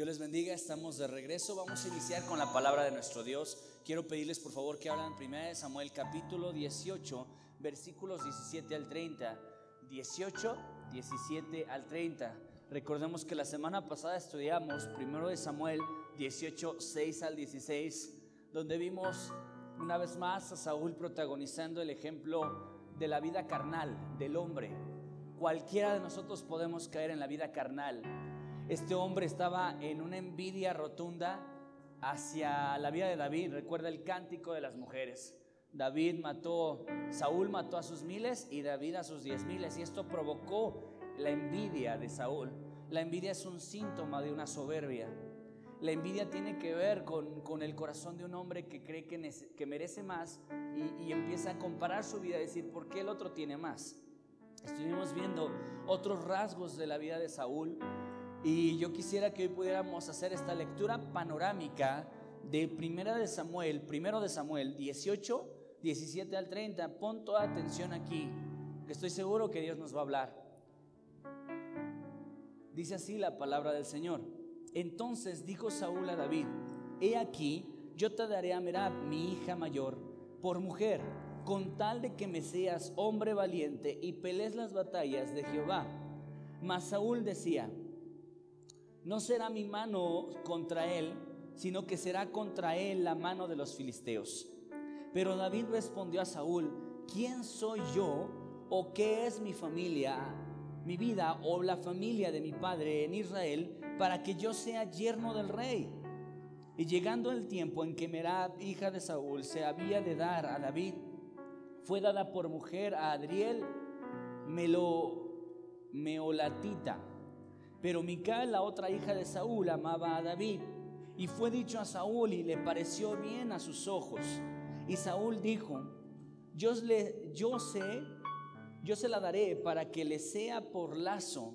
Dios les bendiga, estamos de regreso. Vamos a iniciar con la palabra de nuestro Dios. Quiero pedirles por favor que hablen 1 Samuel capítulo 18, versículos 17 al 30. 18, 17 al 30. Recordemos que la semana pasada estudiamos 1 de Samuel 18, 6 al 16, donde vimos una vez más a Saúl protagonizando el ejemplo de la vida carnal del hombre. Cualquiera de nosotros podemos caer en la vida carnal este hombre estaba en una envidia rotunda hacia la vida de David. Recuerda el cántico de las mujeres. David mató, Saúl mató a sus miles y David a sus diez miles. Y esto provocó la envidia de Saúl. La envidia es un síntoma de una soberbia. La envidia tiene que ver con, el corazón de un hombre que cree que, merece más y, y, empieza a comparar su vida, a decir, ¿por qué el otro tiene más? Estuvimos viendo otros rasgos de la vida de Saúl y yo quisiera que hoy pudiéramos hacer esta lectura panorámica de Primera de Samuel, primero de Samuel 18, 17 al 30. Pon toda atención aquí, que estoy seguro que Dios nos va a hablar. Dice así la palabra del Señor. Entonces dijo Saúl a David, he aquí, yo te daré a Merab, mi hija mayor, por mujer, con tal de que me seas hombre valiente y pelees las batallas de Jehová. Mas Saúl decía, no será mi mano contra él, sino que será contra él la mano de los filisteos. Pero David respondió a Saúl, ¿quién soy yo o qué es mi familia, mi vida o la familia de mi padre en Israel para que yo sea yerno del rey? Y llegando el tiempo en que Merab, hija de Saúl, se había de dar a David, fue dada por mujer a Adriel Melo, Meolatita pero Mical, la otra hija de Saúl, amaba a David. Y fue dicho a Saúl y le pareció bien a sus ojos. Y Saúl dijo, yo, yo sé, yo se la daré para que le sea por lazo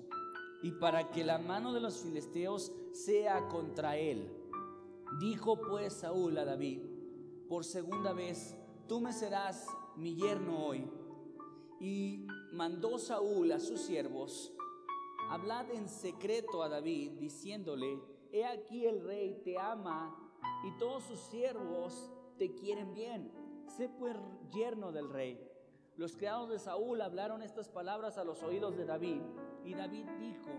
y para que la mano de los filisteos sea contra él. Dijo pues Saúl a David, por segunda vez, tú me serás mi yerno hoy. Y mandó Saúl a sus siervos, hablad en secreto a David, diciéndole, he aquí el rey te ama y todos sus siervos te quieren bien. Sé pues yerno del rey. Los criados de Saúl hablaron estas palabras a los oídos de David y David dijo,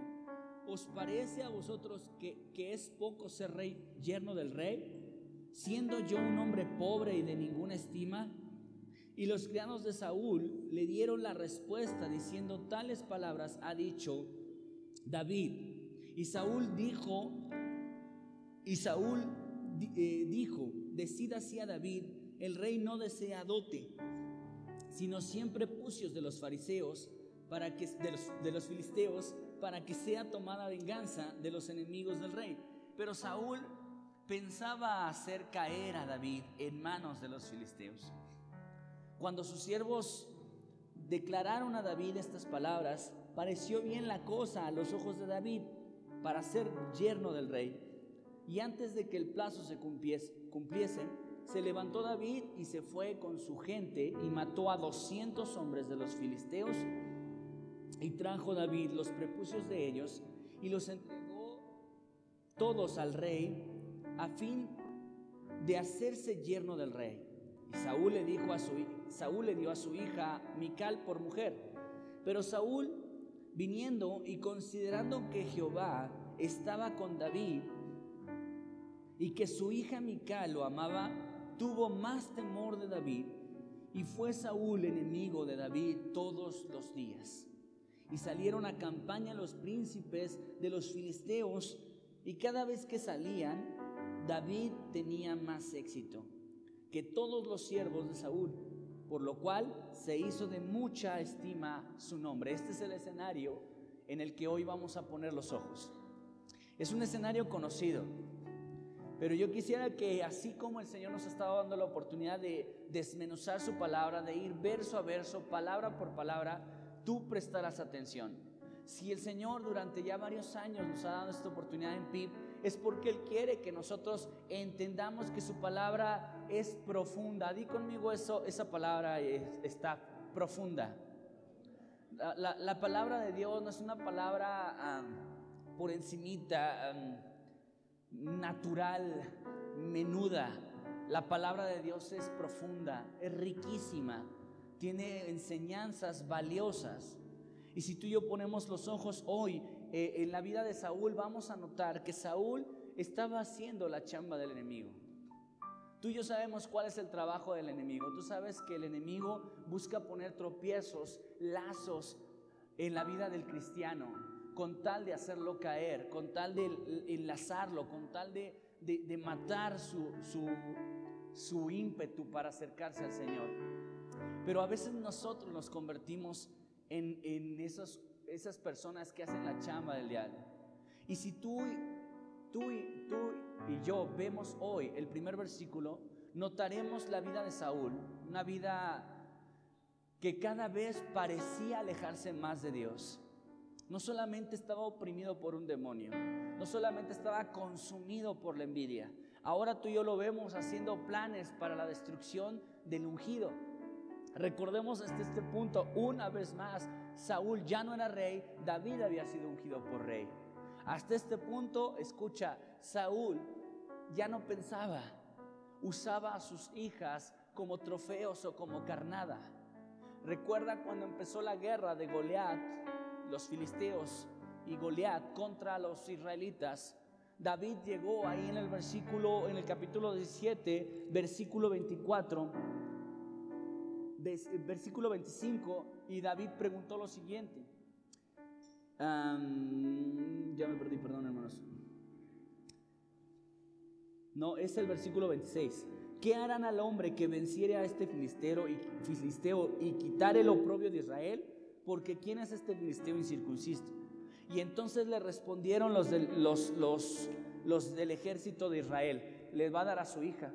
¿os parece a vosotros que, que es poco ser rey yerno del rey? Siendo yo un hombre pobre y de ninguna estima, y los criados de Saúl le dieron la respuesta diciendo tales palabras ha dicho David. Y Saúl dijo, y Saúl eh, dijo, decida así a David, el rey no desea dote, sino siempre pucios de los fariseos, para que, de los, de los filisteos, para que sea tomada venganza de los enemigos del rey. Pero Saúl pensaba hacer caer a David en manos de los filisteos. Cuando sus siervos declararon a David estas palabras, pareció bien la cosa a los ojos de David para ser yerno del rey. Y antes de que el plazo se cumpliese, se levantó David y se fue con su gente y mató a 200 hombres de los filisteos y trajo David los prepucios de ellos y los entregó todos al rey a fin de hacerse yerno del rey. Y Saúl le dijo a su Saúl le dio a su hija Mical por mujer. Pero Saúl viniendo y considerando que Jehová estaba con David y que su hija Mical lo amaba, tuvo más temor de David y fue Saúl enemigo de David todos los días. Y salieron a campaña los príncipes de los filisteos y cada vez que salían, David tenía más éxito que todos los siervos de Saúl por lo cual se hizo de mucha estima su nombre. Este es el escenario en el que hoy vamos a poner los ojos. Es un escenario conocido, pero yo quisiera que así como el Señor nos ha estado dando la oportunidad de desmenuzar su palabra, de ir verso a verso, palabra por palabra, tú prestarás atención. Si el Señor durante ya varios años nos ha dado esta oportunidad en PIB, es porque Él quiere que nosotros entendamos que su palabra es profunda. Di conmigo eso, esa palabra está profunda. La, palabra de Dios no es una palabra por encimita. natural, menuda. La palabra de Dios es profunda, es riquísima, tiene enseñanzas valiosas. Y si tú y yo ponemos los ojos hoy eh, en la vida de Saúl, vamos a notar que Saúl estaba haciendo la chamba del enemigo. Tú y yo sabemos cuál es el trabajo del enemigo. Tú sabes que el enemigo busca poner tropiezos, lazos en la vida del cristiano, con tal de hacerlo caer, con tal de enlazarlo, con tal de, matar su, su ímpetu para acercarse al Señor. Pero a veces nosotros nos convertimos en, en esos, esas personas que hacen la chamba del diablo. Y si tú, tú, tú y yo vemos hoy el primer versículo, notaremos la vida de Saúl, una vida que cada vez parecía alejarse más de Dios. No solamente estaba oprimido por un demonio, no solamente estaba consumido por la envidia, ahora tú y yo lo vemos haciendo planes para la destrucción del ungido. Recordemos hasta este punto, una vez más, Saúl ya no era rey, David había sido ungido por rey. Hasta este punto, escucha, Saúl ya no pensaba, usaba a sus hijas como trofeos o como carnada. Recuerda cuando empezó la guerra de Goliat, los filisteos y Goliat contra los israelitas. David llegó ahí en el versículo, en el capítulo 17, versículo 24 versículo 25, y David preguntó lo siguiente. ya me perdí, perdón hermanos. No, es el versículo 26. ¿Qué harán al hombre que venciere a este filisteo y, filisteo y quitare el oprobio de Israel? Porque ¿quién es este filisteo incircunciso? Y entonces le respondieron los, los, los, los del ejército de Israel, le va a dar a su hija.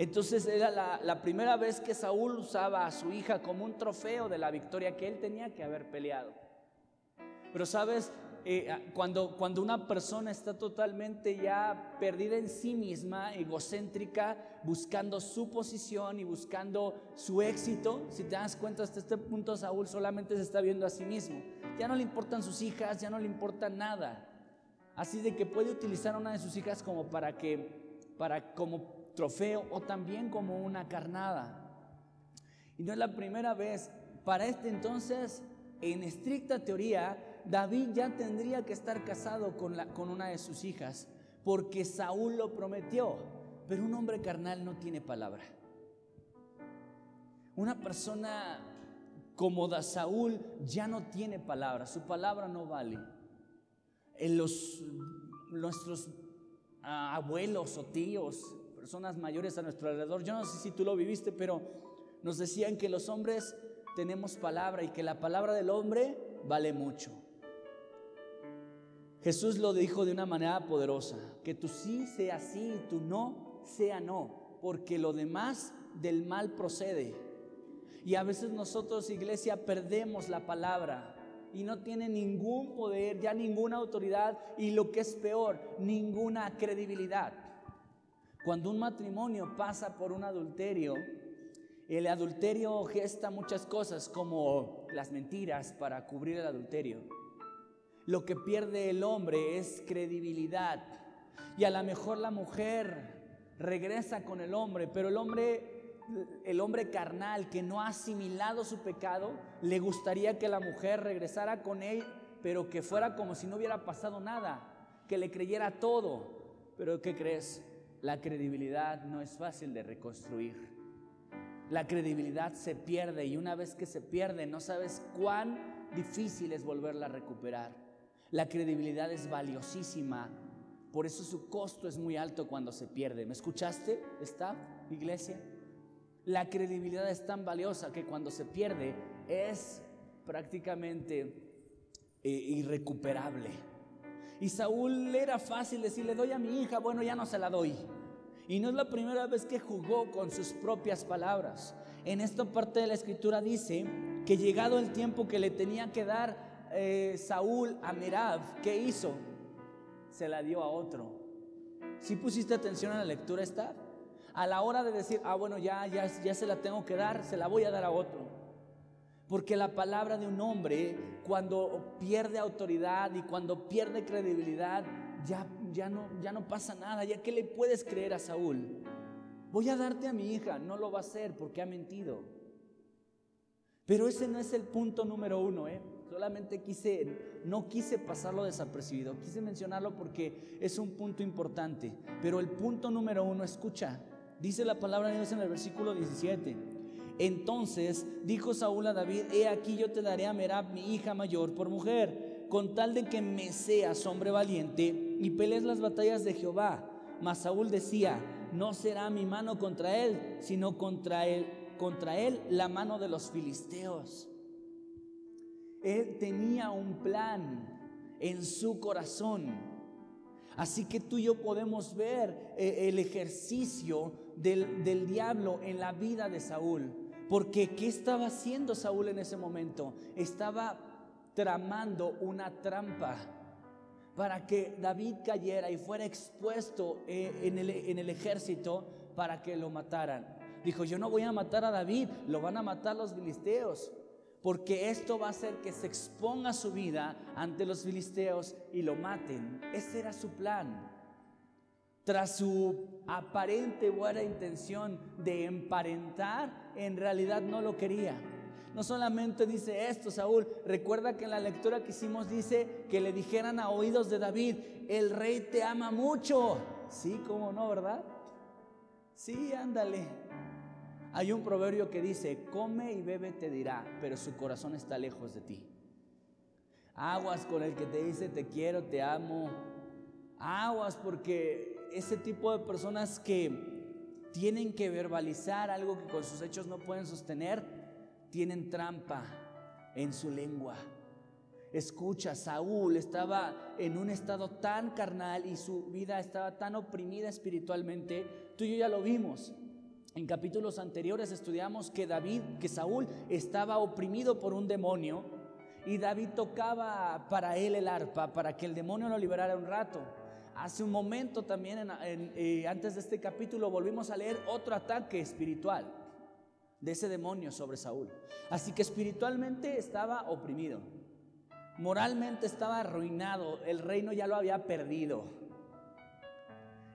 Entonces era la, primera vez que Saúl usaba a su hija como un trofeo de la victoria que él tenía que haber peleado. Pero sabes, eh, cuando, cuando una persona está totalmente ya perdida en sí misma, egocéntrica, buscando su posición y buscando su éxito, si te das cuenta hasta este punto Saúl solamente se está viendo a sí mismo. Ya no le importan sus hijas, ya no le importa nada. Así de que puede utilizar a una de sus hijas como para que, para como trofeo o también como una carnada. Y no es la primera vez. Para este entonces, en estricta teoría, David ya tendría que estar casado con, la, con una de sus hijas, porque Saúl lo prometió. Pero un hombre carnal no tiene palabra. Una persona como da Saúl ya no tiene palabra, su palabra no vale. En los, nuestros ah, abuelos o tíos personas mayores a nuestro alrededor. Yo no sé si tú lo viviste, pero nos decían que los hombres tenemos palabra y que la palabra del hombre vale mucho. Jesús lo dijo de una manera poderosa, que tu sí sea sí y tu no sea no, porque lo demás del mal procede. Y a veces nosotros, iglesia, perdemos la palabra y no tiene ningún poder, ya ninguna autoridad y lo que es peor, ninguna credibilidad. Cuando un matrimonio pasa por un adulterio, el adulterio gesta muchas cosas como las mentiras para cubrir el adulterio. Lo que pierde el hombre es credibilidad. Y a lo mejor la mujer regresa con el hombre, pero el hombre, el hombre carnal que no ha asimilado su pecado, le gustaría que la mujer regresara con él, pero que fuera como si no hubiera pasado nada, que le creyera todo. Pero ¿qué crees? La credibilidad no es fácil de reconstruir. La credibilidad se pierde y una vez que se pierde no sabes cuán difícil es volverla a recuperar. La credibilidad es valiosísima, por eso su costo es muy alto cuando se pierde. ¿Me escuchaste, staff, iglesia? La credibilidad es tan valiosa que cuando se pierde es prácticamente eh, irrecuperable. Y Saúl era fácil decirle, doy a mi hija, bueno, ya no se la doy. Y no es la primera vez que jugó con sus propias palabras. En esta parte de la escritura dice que llegado el tiempo que le tenía que dar eh, Saúl a Merab, ¿qué hizo? Se la dio a otro. Si pusiste atención a la lectura, está. A la hora de decir, ah, bueno, ya, ya, ya se la tengo que dar, se la voy a dar a otro. Porque la palabra de un hombre, cuando pierde autoridad y cuando pierde credibilidad, ya ya no, ya no pasa nada, ya que le puedes creer a Saúl. Voy a darte a mi hija, no lo va a hacer porque ha mentido. Pero ese no es el punto número uno, ¿eh? Solamente quise, no quise pasarlo desapercibido, quise mencionarlo porque es un punto importante. Pero el punto número uno, escucha, dice la palabra de Dios en el versículo 17. Entonces dijo Saúl a David, he aquí yo te daré a Merab, mi hija mayor, por mujer, con tal de que me seas hombre valiente y pelees las batallas de Jehová. Mas Saúl decía, no será mi mano contra él, sino contra él, contra él la mano de los filisteos. Él tenía un plan en su corazón. Así que tú y yo podemos ver eh, el ejercicio del, del diablo en la vida de Saúl. Porque ¿qué estaba haciendo Saúl en ese momento? Estaba tramando una trampa para que David cayera y fuera expuesto eh, en el, en el ejército para que lo mataran. Dijo, yo no voy a matar a David, lo van a matar los filisteos, porque esto va a hacer que se exponga su vida ante los filisteos y lo maten. Ese era su plan. Tras su aparente buena intención de emparentar, en realidad no lo quería. No solamente dice esto, Saúl, recuerda que en la lectura que hicimos dice que le dijeran a oídos de David, el rey te ama mucho. Sí, cómo no, ¿verdad? Sí, ándale. Hay un proverbio que dice, come y bebe te dirá, pero su corazón está lejos de ti. Aguas con el que te dice te quiero, te amo. Aguas porque ese tipo de personas que tienen que verbalizar algo que con sus hechos no pueden sostener, tienen trampa en su lengua. Escucha, Saúl estaba en un estado tan carnal y su vida estaba tan oprimida espiritualmente. Tú y yo ya lo vimos. En capítulos anteriores estudiamos que David, que Saúl estaba oprimido por un demonio y David tocaba para él el arpa para que el demonio lo liberara un rato. Hace un momento también, eh, antes de este capítulo, volvimos a leer otro ataque espiritual de ese demonio sobre Saúl. Así que espiritualmente estaba oprimido, moralmente estaba arruinado, el reino ya lo había perdido.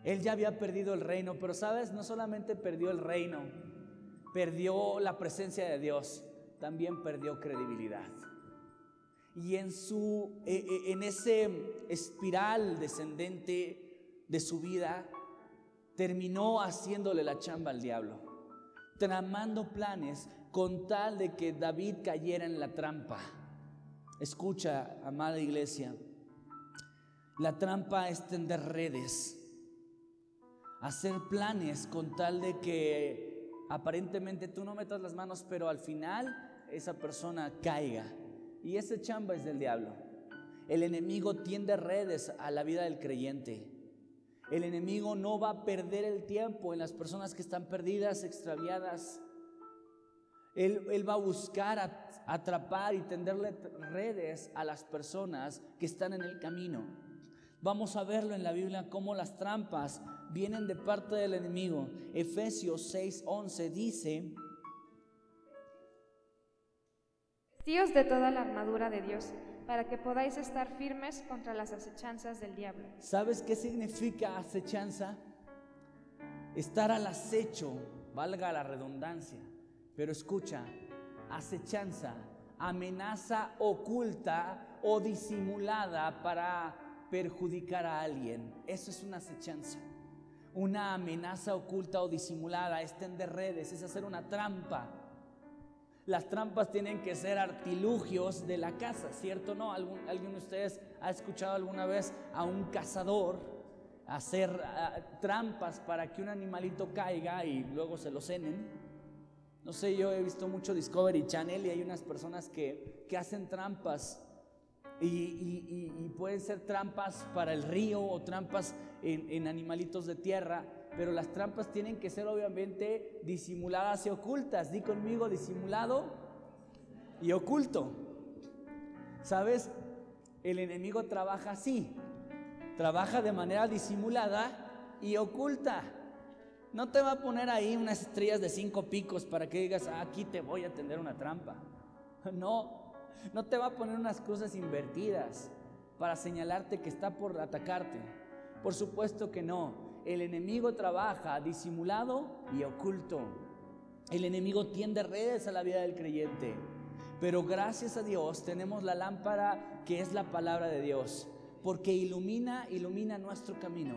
Él ya había perdido el reino, pero sabes, no solamente perdió el reino, perdió la presencia de Dios, también perdió credibilidad. Y en su e, e, en ese espiral descendente de su vida terminó haciéndole la chamba al diablo tramando planes con tal de que David cayera en la trampa. Escucha, amada iglesia, la trampa es tender redes, hacer planes con tal de que aparentemente tú no metas las manos, pero al final esa persona caiga. Y ese chamba es del diablo. El enemigo tiende redes a la vida del creyente. El enemigo no va a perder el tiempo en las personas que están perdidas, extraviadas. Él, va a buscar atrapar y tenderle redes a las personas que están en el camino. Vamos a verlo en la Biblia cómo las trampas vienen de parte del enemigo. Efesios 6:11 dice, Tíos de toda la armadura de Dios para que podáis estar firmes contra las acechanzas del diablo. ¿Sabes qué significa acechanza? Estar al acecho, valga la redundancia. Pero escucha, acechanza, amenaza oculta o disimulada para perjudicar a alguien. Eso es una acechanza. Una amenaza oculta o disimulada es tender redes, es hacer una trampa las trampas tienen que ser artilugios de la caza, ¿cierto? ¿No? ¿Algún, ¿Alguien de ustedes ha escuchado alguna vez a un cazador hacer ah, trampas para que un animalito caiga y luego se lo cenen? No sé, yo he visto mucho Discovery Channel y hay unas personas que, hacen trampas y, pueden ser trampas para el río o trampas en animalitos de tierra pero las trampas tienen que ser obviamente disimuladas y ocultas. Di conmigo disimulado y oculto. ¿Sabes? El enemigo trabaja así. Trabaja de manera disimulada y oculta. No te va a poner ahí unas estrellas de cinco picos para que digas, ah, aquí te voy a tender una trampa. No, no te va a poner unas cruces invertidas para señalarte que está por atacarte Por supuesto que no. El enemigo trabaja disimulado y oculto. El enemigo tiende redes a la vida del creyente. Pero gracias a Dios tenemos la lámpara que es la palabra de Dios, porque ilumina, ilumina nuestro camino.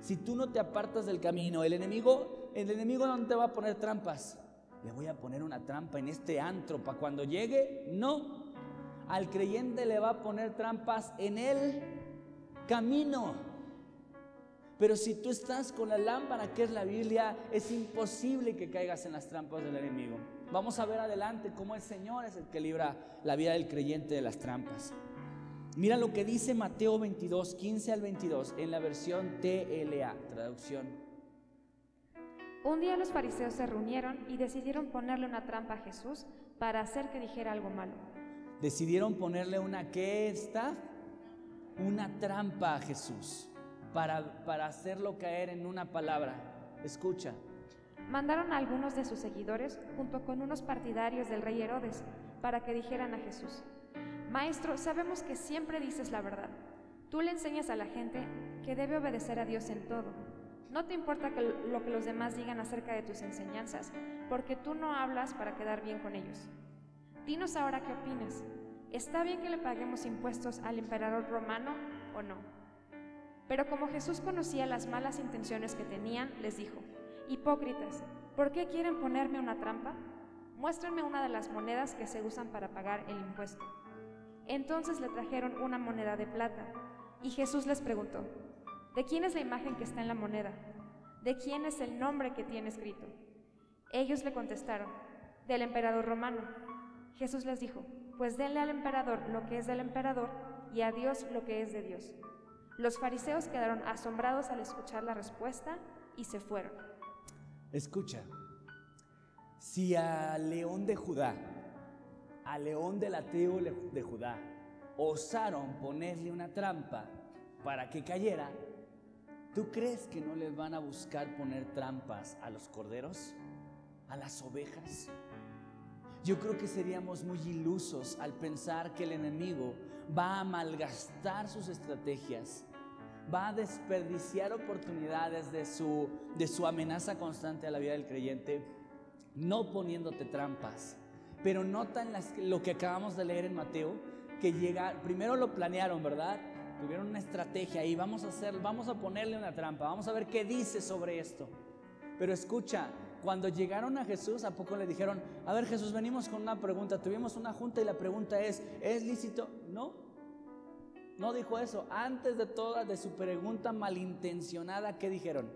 Si tú no te apartas del camino, el enemigo, el enemigo no te va a poner trampas. Le voy a poner una trampa en este antro para cuando llegue. No. Al creyente le va a poner trampas en el camino. Pero si tú estás con la lámpara que es la Biblia, es imposible que caigas en las trampas del enemigo. Vamos a ver adelante cómo el Señor es el que libra la vida del creyente de las trampas. Mira lo que dice Mateo 22, 15 al 22 en la versión TLA, traducción. Un día los fariseos se reunieron y decidieron ponerle una trampa a Jesús para hacer que dijera algo malo. Decidieron ponerle una qué está? Una trampa a Jesús para, para hacerlo caer en una palabra. Escucha, Mandaron a algunos de sus seguidores junto con unos partidarios del rey Herodes para que dijeran a Jesús, Maestro, sabemos que siempre dices la verdad. Tú le enseñas a la gente que debe obedecer a Dios en todo. No te importa lo que los demás digan acerca de tus enseñanzas, porque tú no hablas para quedar bien con ellos. Dinos ahora qué opinas. ¿Está bien que le paguemos impuestos al emperador romano o no? Pero como Jesús conocía las malas intenciones que tenían, les dijo, Hipócritas, ¿por qué quieren ponerme una trampa? Muéstrenme una de las monedas que se usan para pagar el impuesto. Entonces le trajeron una moneda de plata, y Jesús les preguntó, ¿de quién es la imagen que está en la moneda? ¿De quién es el nombre que tiene escrito? Ellos le contestaron, del emperador romano. Jesús les dijo, pues denle al emperador lo que es del emperador y a Dios lo que es de Dios. Los fariseos quedaron asombrados al escuchar la respuesta y se fueron. Escucha, si a León de Judá, a León de la tribu de Judá, osaron ponerle una trampa para que cayera, ¿tú crees que no les van a buscar poner trampas a los corderos, a las ovejas? Yo creo que seríamos muy ilusos al pensar que el enemigo va a malgastar sus estrategias va a desperdiciar oportunidades de su, de su amenaza constante a la vida del creyente, no poniéndote trampas. Pero nota en las, lo que acabamos de leer en Mateo, que llega, primero lo planearon, ¿verdad? Tuvieron una estrategia y vamos a hacer, vamos a ponerle una trampa, vamos a ver qué dice sobre esto. Pero escucha, cuando llegaron a Jesús, ¿a poco le dijeron, a ver Jesús, venimos con una pregunta, tuvimos una junta y la pregunta es, ¿es lícito? No, no dijo eso. Antes de toda, de su pregunta malintencionada, ¿qué dijeron?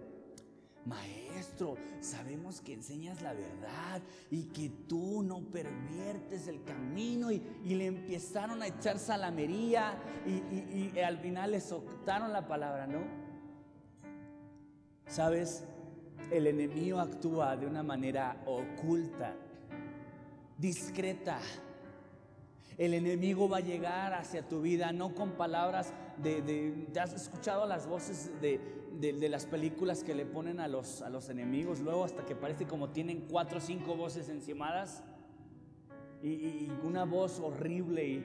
Maestro, sabemos que enseñas la verdad y que tú no perviertes el camino y, le empezaron a echar salamería y, y al final le soltaron la palabra, ¿no? Sabes, el enemigo actúa de una manera oculta, discreta el enemigo va a llegar hacia tu vida, no con palabras de... ¿Te has escuchado las voces de, las películas que le ponen a los, enemigos? Luego hasta que parece como tienen cuatro o cinco voces encimadas y, una voz horrible.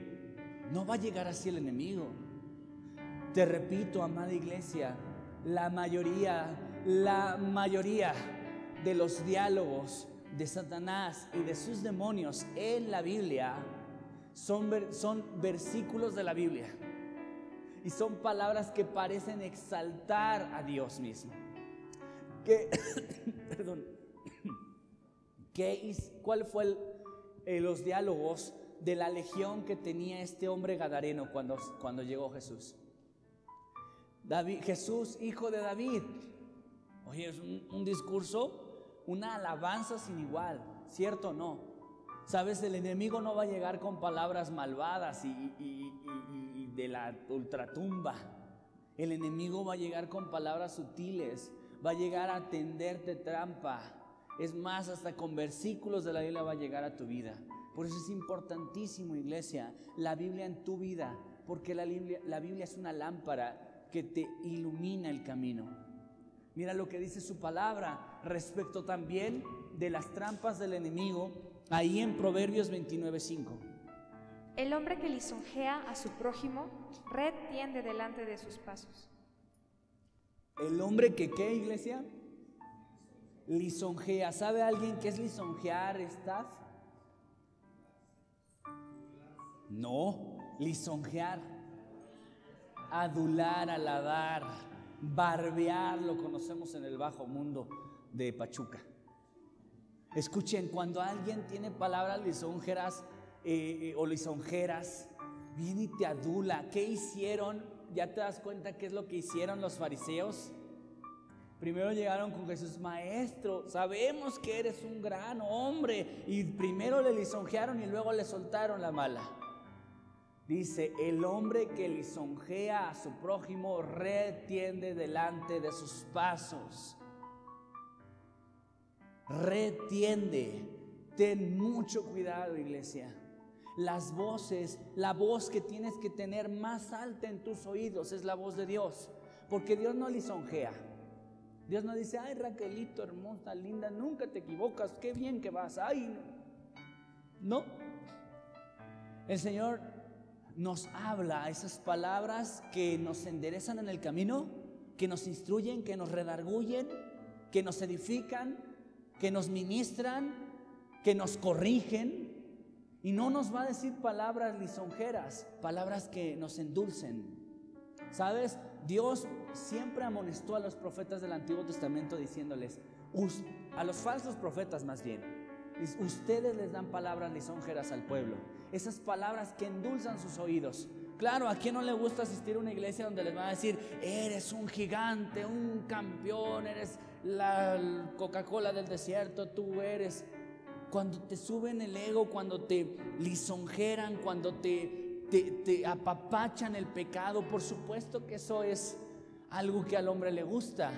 No va a llegar así el enemigo. Te repito, amada iglesia, la mayoría, la mayoría de los diálogos de Satanás y de sus demonios en la Biblia son, son versículos de la Biblia y son palabras que parecen exaltar a Dios mismo. ¿Qué, perdón, ¿qué, ¿Cuál fue eh, los diálogos de la legión que tenía este hombre gadareno cuando, cuando llegó Jesús? David, Jesús, hijo de David. Oye, es un, un discurso, una alabanza sin igual, ¿cierto o no? Sabes, el enemigo no va a llegar con palabras malvadas y, de la ultratumba. El enemigo va a llegar con palabras sutiles, va a llegar a tenderte trampa. Es más, hasta con versículos de la Biblia va a llegar a tu vida. Por eso es importantísimo, iglesia, la Biblia en tu vida, porque la Biblia, la Biblia es una lámpara que te ilumina el camino. Mira lo que dice su palabra respecto también de las trampas del enemigo Ahí en Proverbios 29:5. El hombre que lisonjea a su prójimo, red tiende delante de sus pasos. El hombre que qué, iglesia? Lisonjea. ¿Sabe alguien qué es lisonjear, staff? No, lisonjear. Adular, alabar, barbear, lo conocemos en el bajo mundo de Pachuca. Escuchen, cuando alguien tiene palabras lisonjeras eh, eh, o lisonjeras, viene y te adula. ¿Qué hicieron? ¿Ya te das cuenta qué es lo que hicieron los fariseos? Primero llegaron con Jesús, maestro, sabemos que eres un gran hombre. Y primero le lisonjearon y luego le soltaron la mala. Dice, el hombre que lisonjea a su prójimo retiende delante de sus pasos. Retiende. Ten mucho cuidado, iglesia. Las voces, la voz que tienes que tener más alta en tus oídos es la voz de Dios. Porque Dios no lisonjea. Dios no dice, ay Raquelito, hermosa, linda, nunca te equivocas, qué bien que vas. Ay, no. El Señor nos habla esas palabras que nos enderezan en el camino, que nos instruyen, que nos redarguyen, que nos edifican, que nos ministran, que nos corrigen. Y no nos va a decir palabras lisonjeras, palabras que nos endulcen. ¿Sabes? Dios siempre amonestó a los profetas del Antiguo Testamento diciéndoles, a los falsos profetas más bien, ustedes les dan palabras lisonjeras al pueblo, esas palabras que endulzan sus oídos. Claro, ¿a quién no le gusta asistir a una iglesia donde les van a decir, eres un gigante, un campeón, eres la Coca-Cola del desierto, tú eres... Cuando te suben el ego, cuando te lisonjeran, cuando te, te, te apapachan el pecado, por supuesto que eso es algo que al hombre le gusta.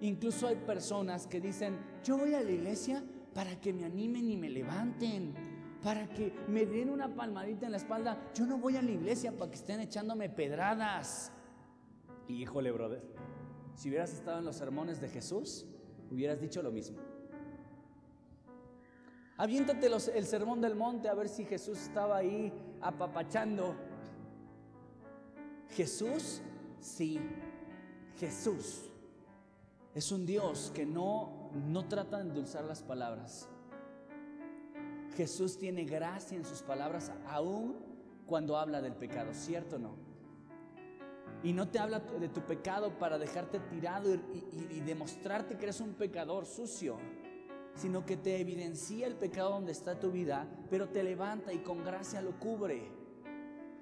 Incluso hay personas que dicen, yo voy a la iglesia para que me animen y me levanten, para que me den una palmadita en la espalda. Yo no voy a la iglesia para que estén echándome pedradas. Y híjole, brother, si hubieras estado en los sermones de Jesús, hubieras dicho lo mismo. Aviéntate el sermón del monte a ver si Jesús estaba ahí apapachando. Jesús, sí, Jesús es un Dios que no, no trata de endulzar las palabras. Jesús tiene gracia en sus palabras aún cuando habla del pecado, ¿cierto o no? Y no te habla de tu pecado para dejarte tirado y, demostrarte que eres un pecador sucio, sino que te evidencia el pecado donde está tu vida, pero te levanta y con gracia lo cubre.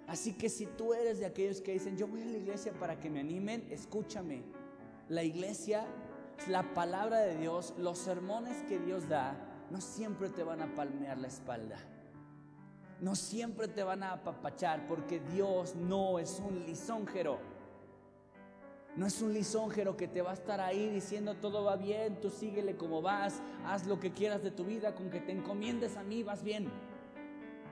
Así que si tú eres de aquellos que dicen, yo voy a la iglesia para que me animen, escúchame. La iglesia, la palabra de Dios, los sermones que Dios da, no siempre te van a palmear la espalda. No siempre te van a apapachar porque Dios no es un lisonjero. No es un lisonjero que te va a estar ahí diciendo todo va bien, tú síguele como vas, haz lo que quieras de tu vida, con que te encomiendes a mí vas bien.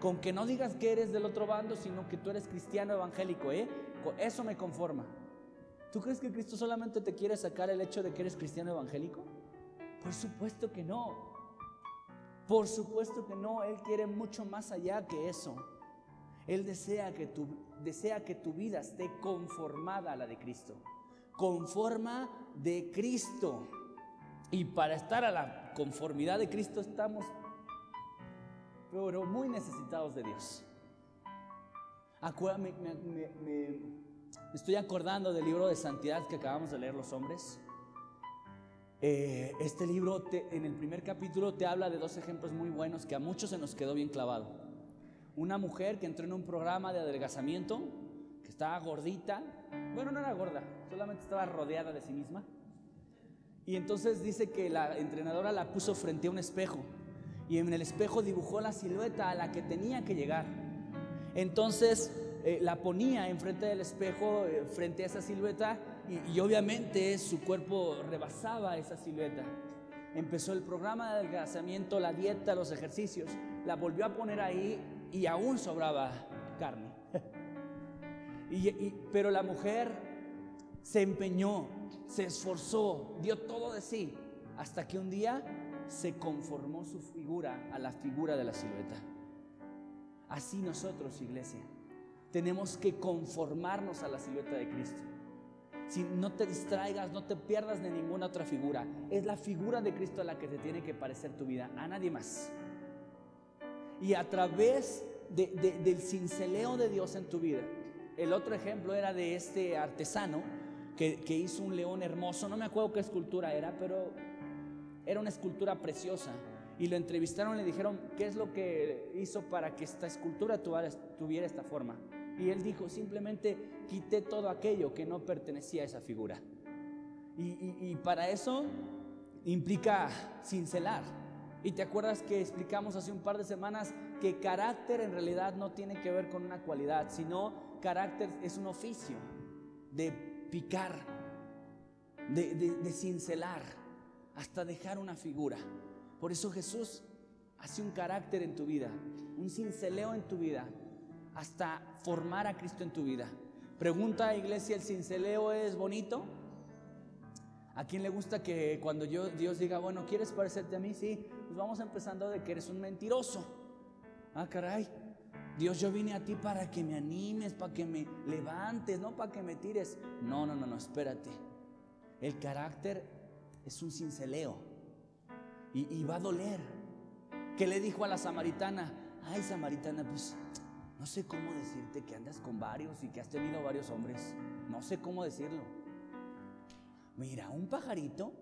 Con que no digas que eres del otro bando, sino que tú eres cristiano evangélico, ¿eh? Eso me conforma. ¿Tú crees que Cristo solamente te quiere sacar el hecho de que eres cristiano evangélico? Por supuesto que no. Por supuesto que no. Él quiere mucho más allá que eso. Él desea que tu, desea que tu vida esté conformada a la de Cristo. Conforma de Cristo. Y para estar a la conformidad de Cristo estamos pero muy necesitados de Dios. me, me, estoy acordando del libro de santidad que acabamos de leer los hombres. Eh, este libro en el primer capítulo te habla de dos ejemplos muy buenos que a muchos se nos quedó bien clavado. Una mujer que entró en un programa de adelgazamiento, que estaba gordita, bueno, no era gorda, solamente estaba rodeada de sí misma. Y entonces dice que la entrenadora la puso frente a un espejo y en el espejo dibujó la silueta a la que tenía que llegar. Entonces eh, la ponía enfrente del espejo, eh, frente a esa silueta, y, obviamente su cuerpo rebasaba esa silueta. Empezó el programa de adelgazamiento, la dieta, los ejercicios, la volvió a poner ahí y aún sobraba carne. pero la mujer se empeñó, se esforzó, dio todo de sí, hasta que un día se conformó su figura a la figura de la silueta. Así nosotros, iglesia, tenemos que conformarnos a la silueta de Cristo. Si no te distraigas, no te pierdas de ninguna otra figura. Es la figura de Cristo la que te tiene que parecer tu vida, a nadie más. Y a través del cinceleo de Dios en tu vida. El otro ejemplo era de este artesano que, que hizo un león hermoso. No me acuerdo qué escultura era, pero era una escultura preciosa. Y lo entrevistaron le dijeron, ¿qué es lo que hizo para que esta escultura tuviera esta forma? Y él dijo, simplemente quité todo aquello que no pertenecía a esa figura. Y, para eso implica cincelar. Y te acuerdas que explicamos hace un par de semanas que carácter en realidad no tiene que ver con una cualidad, sino carácter es un oficio de picar, de, de cincelar, hasta dejar una figura. Por eso Jesús hace un carácter en tu vida, un cinceleo en tu vida, hasta formar a Cristo en tu vida. Pregunta iglesia, ¿el cinceleo es bonito? ¿A quién le gusta que cuando yo, Dios diga, bueno, ¿quieres parecerte a mí? Sí, pues vamos empezando de que eres un mentiroso. Ah, caray. Dios, yo vine a ti para que me animes, para que me levantes, no para que me tires. No, no, no, no, espérate. El carácter es un cinceleo y, y va a doler. ¿Qué le dijo a la samaritana? Ay, samaritana, pues no sé cómo decirte que andas con varios y que has tenido varios hombres. No sé cómo decirlo. Mira, un pajarito,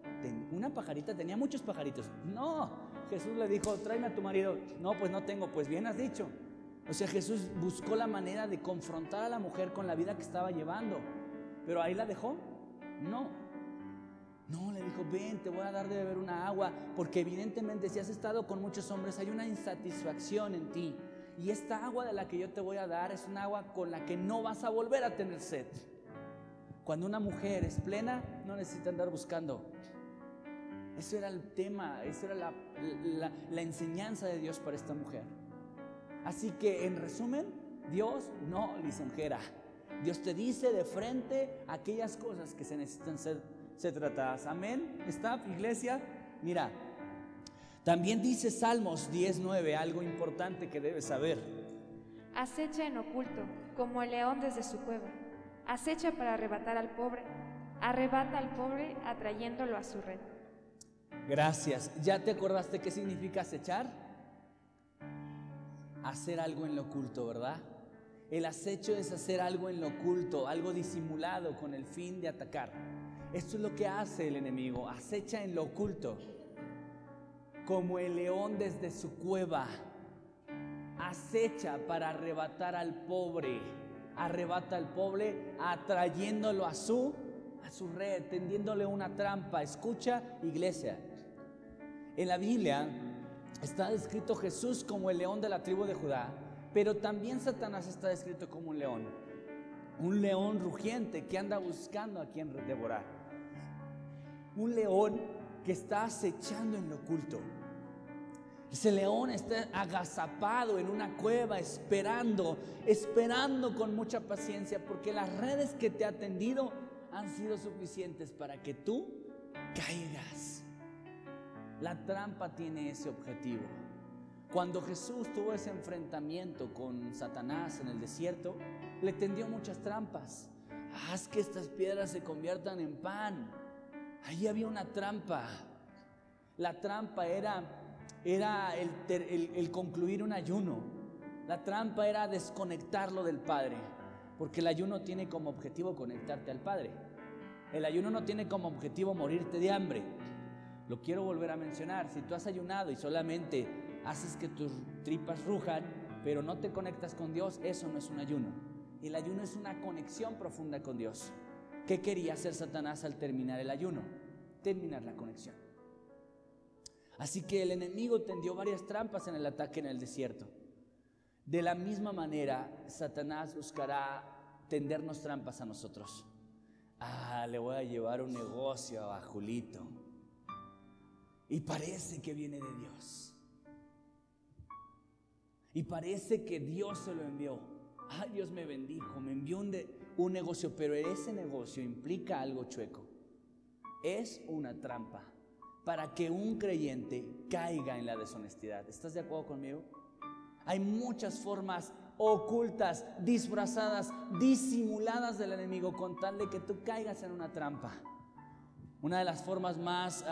una pajarita tenía muchos pajaritos. No, Jesús le dijo, tráeme a tu marido. No, pues no tengo, pues bien has dicho. O sea, Jesús buscó la manera de confrontar a la mujer con la vida que estaba llevando. Pero ahí la dejó. No. No, le dijo, ven, te voy a dar de beber una agua, porque evidentemente si has estado con muchos hombres hay una insatisfacción en ti. Y esta agua de la que yo te voy a dar es un agua con la que no vas a volver a tener sed. Cuando una mujer es plena, no necesita andar buscando. Eso era el tema, esa era la, enseñanza de Dios para esta mujer. Así que en resumen, Dios no lisonjera. Dios te dice de frente aquellas cosas que se necesitan ser, ser tratadas. Amén. ¿Está, iglesia? Mira, también dice Salmos 19 algo importante que debes saber. Acecha en oculto, como el león desde su cueva. Acecha para arrebatar al pobre. Arrebata al pobre atrayéndolo a su red. Gracias. ¿Ya te acordaste qué significa acechar? Hacer algo en lo oculto, ¿verdad? El acecho es hacer algo en lo oculto, algo disimulado con el fin de atacar. Esto es lo que hace el enemigo, acecha en lo oculto como el león desde su cueva, acecha para arrebatar al pobre, arrebata al pobre atrayéndolo a su a su red, tendiéndole una trampa. Escucha, iglesia. En la Biblia está descrito Jesús como el león de la tribu de Judá, pero también Satanás está descrito como un león. Un león rugiente que anda buscando a quien devorar. Un león que está acechando en lo oculto. Ese león está agazapado en una cueva, esperando, esperando con mucha paciencia, porque las redes que te ha tendido han sido suficientes para que tú caigas. La trampa tiene ese objetivo. Cuando Jesús tuvo ese enfrentamiento con Satanás en el desierto, le tendió muchas trampas. Haz que estas piedras se conviertan en pan. Ahí había una trampa. La trampa era, era el, concluir un ayuno. La trampa era desconectarlo del Padre, porque el ayuno tiene como objetivo conectarte al Padre. El ayuno no tiene como objetivo morirte de hambre. Lo quiero volver a mencionar. Si tú has ayunado y solamente haces que tus tripas rujan, pero no te conectas con Dios, eso no es un ayuno. El ayuno es una conexión profunda con Dios. ¿Qué quería hacer Satanás al terminar el ayuno? Terminar la conexión. Así que el enemigo tendió varias trampas en el ataque en el desierto. De la misma manera, Satanás buscará tendernos trampas a nosotros. Ah, le voy a llevar un negocio a Julito. Y parece que viene de Dios. Y parece que Dios se lo envió. Dios me bendijo, me envió un, un negocio, pero ese negocio implica algo chueco. Es una trampa para que un creyente caiga en la deshonestidad. ¿Estás de acuerdo conmigo? Hay muchas formas ocultas, disfrazadas, disimuladas del enemigo con tal de que tú caigas en una trampa. Una de las formas más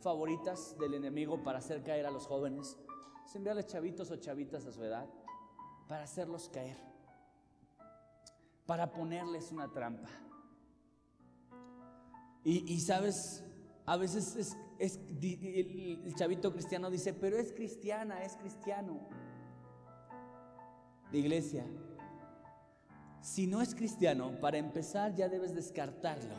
favoritas del enemigo para hacer caer a los jóvenes es enviarles chavitos o chavitas a su edad para hacerlos caer, para ponerles una trampa. Y, sabes, a veces es, el chavito cristiano dice, pero es cristiana, es cristiano. iglesia, si no es cristiano, para empezar ya debes descartarlo.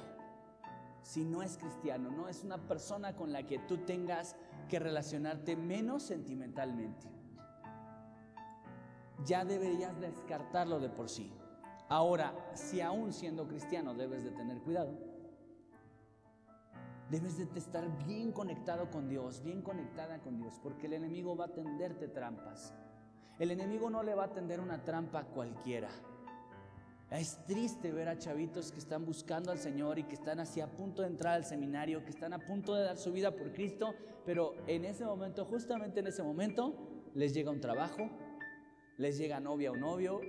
Si no es cristiano, no es una persona con la que tú tengas que relacionarte menos sentimentalmente. Ya deberías descartarlo de por sí. Ahora, si aún siendo cristiano debes de tener cuidado, Debes de estar bien conectado con Dios, bien conectada con Dios, porque el enemigo va a tenderte trampas. El enemigo no le va a tender una trampa a cualquiera. Es triste ver a chavitos que están buscando al Señor y que están así a punto de entrar al seminario, que están a punto de dar su vida por Cristo, pero en ese momento, justamente en ese momento, les llega un trabajo, les llega novia o novio,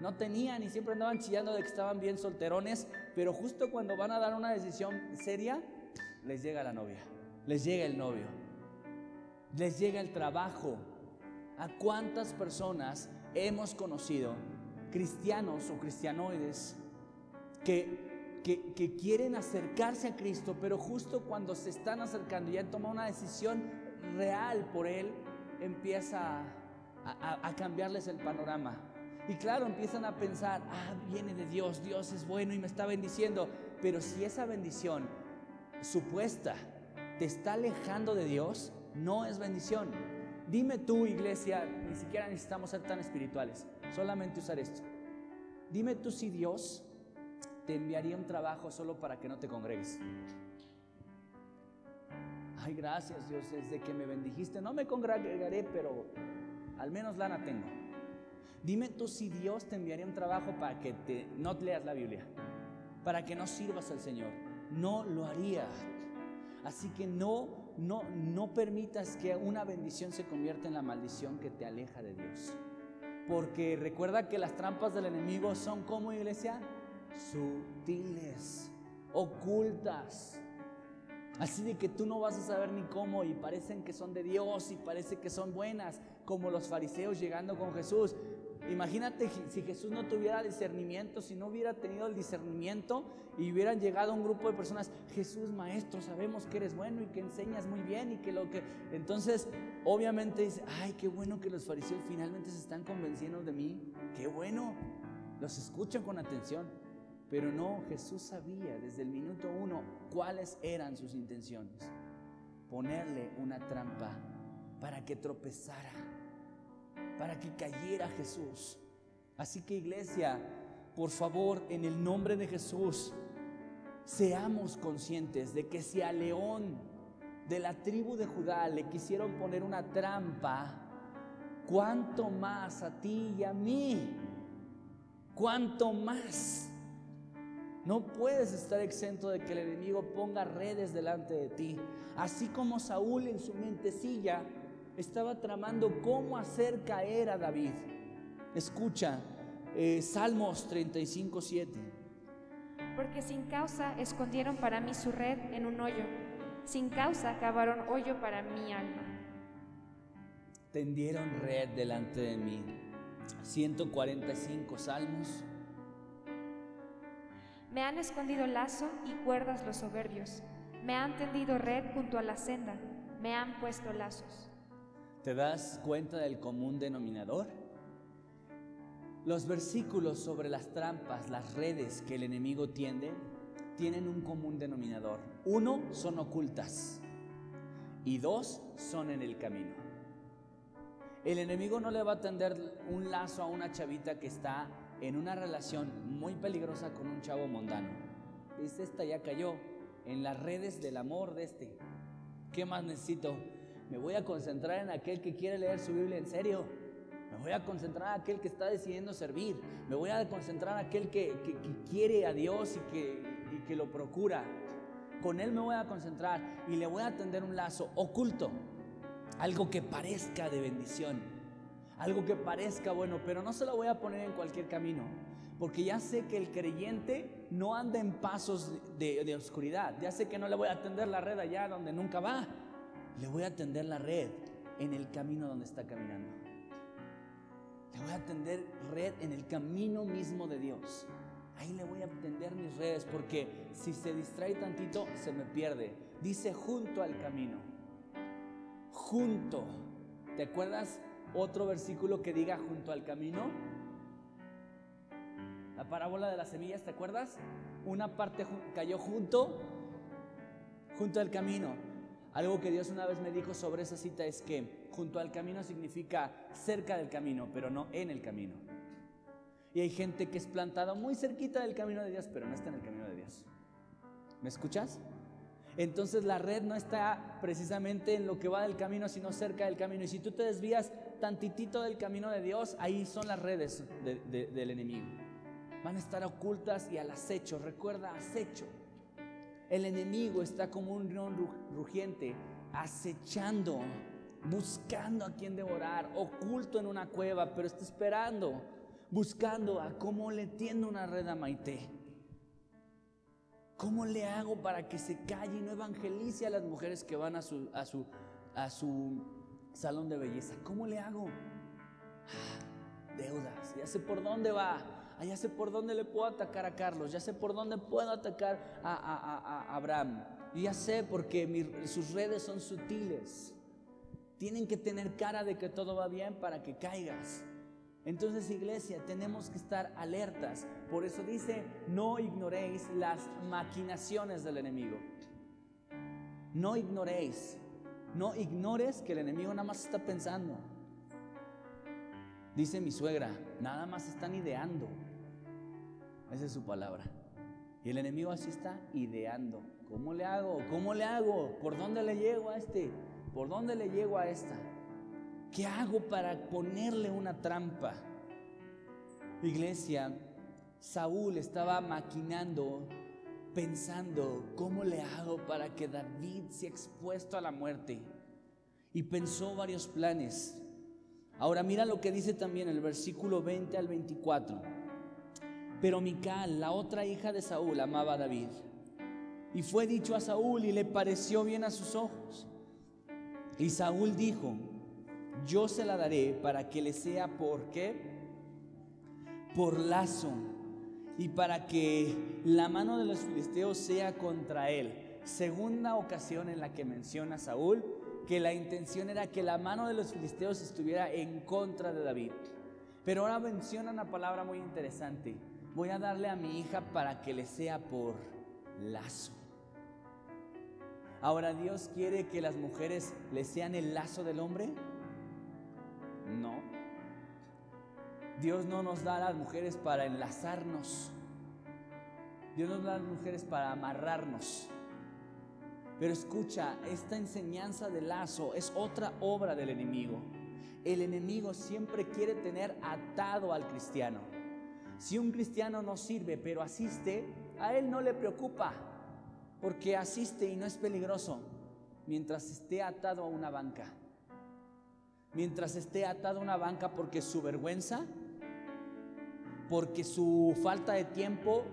no tenían y siempre andaban chillando de que estaban bien solterones, pero justo cuando van a dar una decisión seria, les llega la novia, les llega el novio, les llega el trabajo. ¿A cuántas personas hemos conocido, cristianos o cristianoides, que, que, quieren acercarse a Cristo, pero justo cuando se están acercando y han tomado una decisión real por Él, empieza a, a cambiarles el panorama? Y claro, empiezan a pensar, ah, viene de Dios, Dios es bueno y me está bendiciendo. Pero si esa bendición supuesta te está alejando de Dios, no es bendición. Dime tú, iglesia, ni siquiera necesitamos ser tan espirituales, solamente usar esto. Dime tú si Dios te enviaría un trabajo solo para que no te congregues. Ay, gracias Dios, desde que me bendijiste, no me congregaré, pero al menos lana tengo. Dime tú si Dios te enviaría un trabajo para que te, no leas la Biblia, para que no sirvas al Señor no lo haría. Así que no, no, no permitas que una bendición se convierta en la maldición que te aleja de Dios. Porque recuerda que las trampas del enemigo son como iglesia, sutiles, ocultas. Así de que tú no vas a saber ni cómo y parecen que son de Dios y parece que son buenas, como los fariseos llegando con Jesús. Imagínate si Jesús no tuviera discernimiento, si no hubiera tenido el discernimiento y hubieran llegado un grupo de personas, Jesús maestro, sabemos que eres bueno y que enseñas muy bien y que lo que... Entonces, obviamente dice, ay, qué bueno que los fariseos finalmente se están convenciendo de mí, qué bueno, los escuchan con atención. Pero no, Jesús sabía desde el minuto uno cuáles eran sus intenciones. Ponerle una trampa para que tropezara para que cayera Jesús. Así que iglesia, por favor, en el nombre de Jesús, seamos conscientes de que si a León de la tribu de Judá le quisieron poner una trampa, cuánto más a ti y a mí, cuánto más. No puedes estar exento de que el enemigo ponga redes delante de ti. Así como Saúl en su mentecilla estaba tramando cómo hacer caer a David. Escucha, eh, Salmos 35, 7. Porque sin causa escondieron para mí su red en un hoyo, sin causa cavaron hoyo para mi alma. Tendieron red delante de mí. 145 salmos. Me han escondido lazo y cuerdas los soberbios. Me han tendido red junto a la senda. Me han puesto lazos. ¿Te das cuenta del común denominador? Los versículos sobre las trampas, las redes que el enemigo tiende, tienen un común denominador. Uno, son ocultas. Y dos, son en el camino. El enemigo no le va a tender un lazo a una chavita que está en una relación muy peligrosa con un chavo mundano. Dice, esta ya cayó en las redes del amor de este. ¿Qué más necesito? Me voy a concentrar en aquel que quiere leer su Biblia en serio. Me voy a concentrar en aquel que está decidiendo servir. Me voy a concentrar en aquel que, quiere a Dios y que, lo procura. Con Él me voy a concentrar y le voy a tender un lazo oculto. Algo que parezca de bendición. algo que parezca bueno, pero no se lo voy a poner en cualquier camino, porque ya sé que el creyente no anda en pasos de, de oscuridad, ya sé que no le voy a tender la red allá donde nunca va, le voy a tender la red en el camino donde está caminando. Le voy a tender red en el camino mismo de Dios. Ahí le voy a tender mis redes porque si se distrae tantito se me pierde. Dice junto al camino. Junto. ¿Te acuerdas otro versículo que diga junto al camino? La parábola de las semillas, ¿te acuerdas? Una parte cayó junto, junto al camino. Algo que Dios una vez me dijo sobre esa cita es que junto al camino significa cerca del camino, pero no en el camino. Y hay gente que es plantada muy cerquita del camino de Dios, pero no está en el camino de Dios. ¿Me escuchas? Entonces la red no está precisamente en lo que va del camino, sino cerca del camino. Y si tú te desvías tantitito del camino de Dios, ahí son las redes del enemigo. Van a estar ocultas y al acecho. Recuerda, acecho. El enemigo está como un león rugiente, acechando, buscando a quien devorar, oculto en una cueva, pero está esperando, buscando a cómo le tiendo una red a Maite. ¿Cómo le hago para que se calle y no evangelice a las mujeres que van a su, a su, a su salón de belleza? ¿Cómo le hago? Ah, deudas, ya sé por dónde va Ah, ya sé por dónde le puedo atacar a Carlos, ya sé por dónde puedo atacar a, Abraham. Ya sé porque sus redes son sutiles. Tienen que tener cara de que todo va bien para que caigas. Entonces, iglesia, tenemos que estar alertas. Por eso dice, no ignoréis las maquinaciones del enemigo. No ignoréis. No ignores que el enemigo nada más está pensando. Dice mi suegra, nada más están ideando. Esa es su palabra. Y el enemigo así está ideando. ¿Cómo le hago? ¿Cómo le hago? ¿Por dónde le llego a este? ¿Por dónde le llego a esta? ¿Qué hago para ponerle una trampa? Iglesia, Saúl estaba maquinando, pensando, ¿cómo le hago para que David sea expuesto a la muerte? Y pensó varios planes. Ahora mira lo que dice también el versículo 20 al 24. Pero Mical, la otra hija de Saúl, amaba a David. Y fue dicho a Saúl y le pareció bien a sus ojos. Y Saúl dijo, yo se la daré para que le sea por qué? Por lazo y para que la mano de los filisteos sea contra él. Segunda ocasión en la que menciona Saúl que la intención era que la mano de los filisteos estuviera en contra de David. Pero ahora menciona una palabra muy interesante voy a darle a mi hija para que le sea por lazo. Ahora, ¿Dios quiere que las mujeres le sean el lazo del hombre? No. Dios no nos da a las mujeres para enlazarnos. Dios nos da a las mujeres para amarrarnos. Pero escucha, esta enseñanza del lazo es otra obra del enemigo. El enemigo siempre quiere tener atado al cristiano. Si un cristiano no sirve pero asiste, a él no le preocupa, porque asiste y no es peligroso mientras esté atado a una banca. Mientras esté atado a una banca porque su vergüenza, porque su falta de tiempo,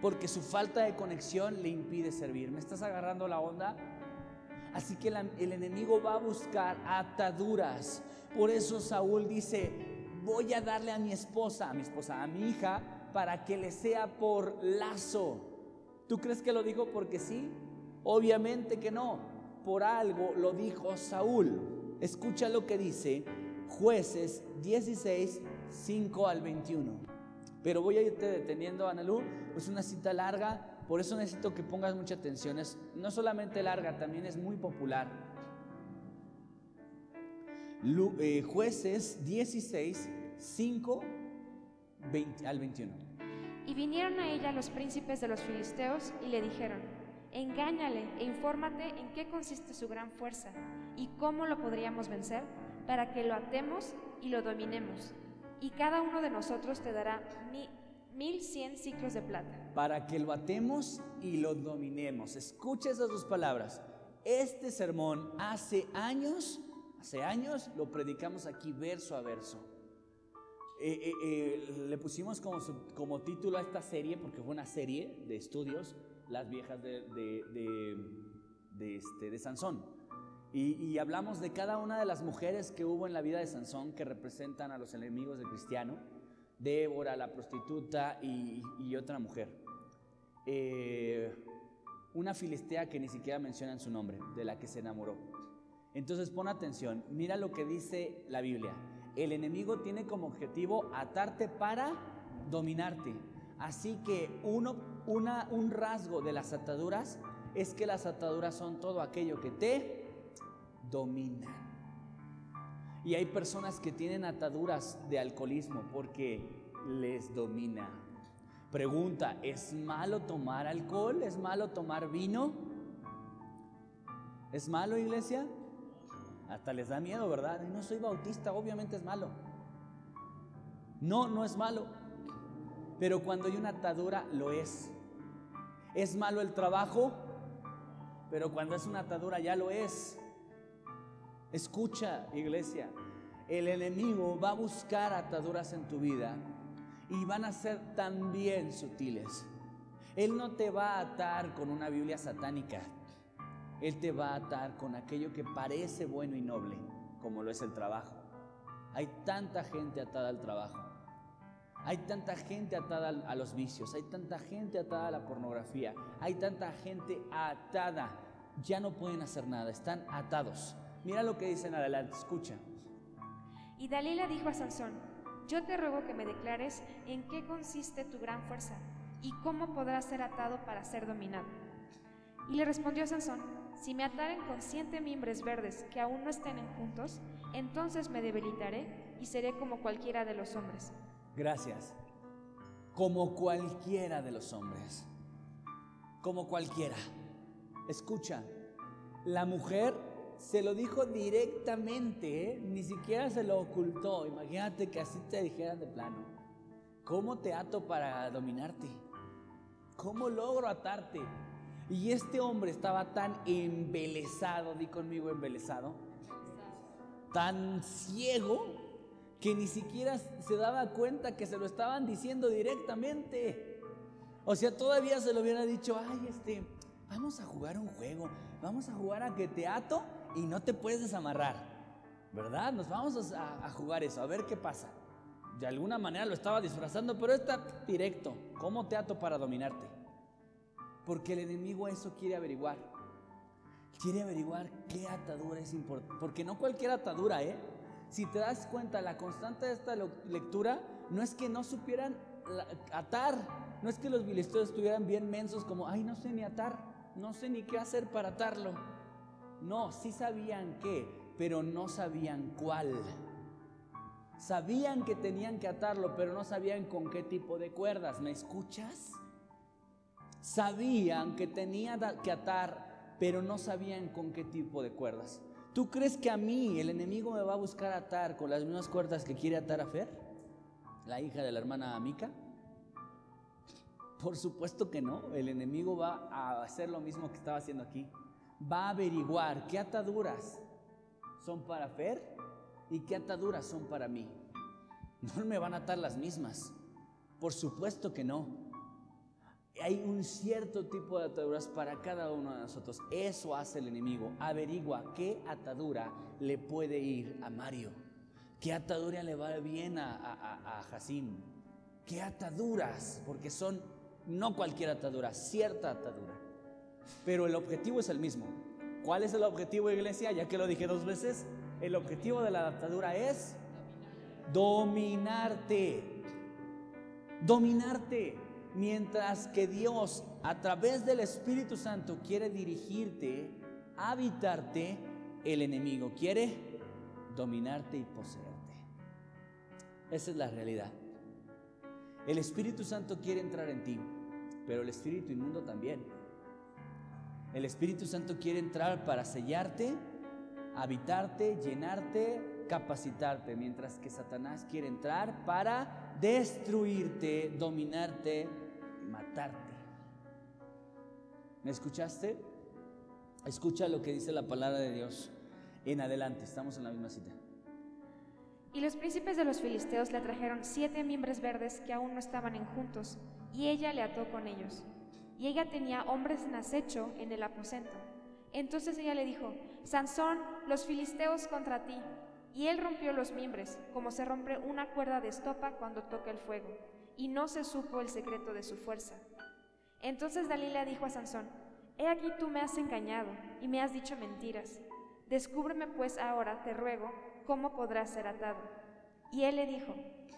porque su falta de conexión le impide servir. ¿Me estás agarrando la onda? Así que el enemigo va a buscar ataduras. Por eso Saúl dice, voy a darle a mi esposa, a mi esposa, a mi hija, para que le sea por lazo. ¿Tú crees que lo dijo porque sí? Obviamente que no. Por algo lo dijo Saúl. Escucha lo que dice jueces 16, 5 al 21. Pero voy a irte deteniendo, Analú. Es una cita larga, por eso necesito que pongas mucha atención. Es no solamente larga, también es muy popular. Eh, jueces 16, 5 al 21. Y vinieron a ella los príncipes de los filisteos y le dijeron, engáñale e infórmate en qué consiste su gran fuerza y cómo lo podríamos vencer para que lo atemos y lo dominemos. Y cada uno de nosotros te dará mil cien ciclos de plata. Para que lo atemos y lo dominemos. Escucha esas dos palabras. Este sermón hace años hace años, lo predicamos aquí verso a verso. Eh, eh, eh, le pusimos como, como, título a esta serie, porque fue una serie de estudios, las viejas de, de, de, este, de Sansón. Y, y, hablamos de cada una de las mujeres que hubo en la vida de Sansón que representan a los enemigos del cristiano. Débora, la prostituta y, y otra mujer. una filistea que ni siquiera mencionan su nombre, de la que se enamoró. Entonces pon atención, mira lo que dice la Biblia el enemigo tiene como objetivo atarte para dominarte. Así que uno, una, un rasgo de las ataduras es que las ataduras son todo aquello que te domina. Y hay personas que tienen ataduras de alcoholismo porque les domina. Pregunta, ¿es malo tomar alcohol? ¿Es malo tomar vino? ¿Es malo, iglesia? Hasta les da miedo, ¿verdad? No soy bautista, obviamente es malo. No, no es malo. Pero cuando hay una atadura, lo es. ¿Es malo el trabajo? Pero cuando es una atadura, ya lo es. Escucha, iglesia. El enemigo va a buscar ataduras en tu vida y van a ser también sutiles. Él no te va a atar con una Biblia satánica. Él te va a atar con aquello que parece bueno y noble, como lo es el trabajo. Hay tanta gente atada al trabajo. Hay tanta gente atada a los vicios, hay tanta gente atada a la pornografía, hay tanta gente atada. Ya no pueden hacer nada, están atados. Mira lo que dicen adelante, escucha. Y Dalila dijo a Sansón, yo te ruego que me declares en qué consiste tu gran fuerza y cómo podrás ser atado para ser dominado. Y le respondió Sansón, si me ataren con siete mimbres verdes que aún no estén juntos, entonces me debilitaré y seré como cualquiera de los hombres. Gracias. Como cualquiera de los hombres. Como cualquiera. Escucha, la mujer se lo dijo directamente, ¿eh? ni siquiera se lo ocultó. Imagínate que así te dijeran de plano. ¿Cómo te ato para dominarte? ¿Cómo logro atarte? Y este hombre estaba tan embelesado, di conmigo embelesado, tan ciego, que ni siquiera se daba cuenta que se lo estaban diciendo directamente. O sea, todavía se lo hubiera dicho, ay, este, vamos a jugar un juego, vamos a jugar a que te ato y no te puedes desamarrar. ¿Verdad? Nos vamos a, a jugar eso, a ver qué pasa. De alguna manera lo estaba disfrazando, pero está directo. ¿Cómo te ato para dominarte? Porque el enemigo eso quiere averiguar. Quiere averiguar qué atadura es importante. Porque no cualquier atadura, ¿eh? Si te das cuenta, la constante de esta lectura no es que no supieran atar. No es que los bilesteros estuvieran bien mensos como, ay, no sé ni atar. No sé ni qué hacer para atarlo. No, sí sabían qué, pero no sabían cuál. Sabían que tenían que atarlo, pero no sabían con qué tipo de cuerdas. ¿Me escuchas? Sabían que tenían que atar, pero no sabían con qué tipo de cuerdas. ¿Tú crees que a mí el enemigo me va a buscar atar con las mismas cuerdas que quiere atar a Fer, la hija de la hermana Mica? Por supuesto que no. El enemigo va a hacer lo mismo que estaba haciendo aquí. Va a averiguar qué ataduras son para Fer y qué ataduras son para mí. No me van a atar las mismas. Por supuesto que no hay un cierto tipo de ataduras para cada uno de nosotros. Eso hace el enemigo. Averigua qué atadura le puede ir a Mario. ¿Qué atadura le va bien a, a, a Jacín? ¿Qué ataduras? Porque son no cualquier atadura, cierta atadura. Pero el objetivo es el mismo. ¿Cuál es el objetivo, iglesia? Ya que lo dije dos veces, el objetivo de la atadura es dominarte. Dominarte. Mientras que Dios a través del Espíritu Santo quiere dirigirte, habitarte, el enemigo quiere dominarte y poseerte. Esa es la realidad. El Espíritu Santo quiere entrar en ti, pero el Espíritu inmundo también. El Espíritu Santo quiere entrar para sellarte, habitarte, llenarte, capacitarte, mientras que Satanás quiere entrar para destruirte, dominarte, matarte. ¿Me escuchaste? Escucha lo que dice la palabra de Dios. en adelante. Estamos en la misma cita. Y los príncipes de los filisteos le trajeron siete mimbres verdes que aún no estaban enjuntos, y ella le ató con ellos. Y ella tenía hombres en acecho en el aposento. Entonces ella le dijo, Sansón, los filisteos contra ti. Y él rompió los mimbres, como se rompe una cuerda de estopa cuando toca el fuego, y no se supo el secreto de su fuerza. Entonces Dalila dijo a Sansón, He aquí tú me has engañado y me has dicho mentiras. Descúbreme pues ahora, te ruego, cómo podrás ser atado. Y él le dijo,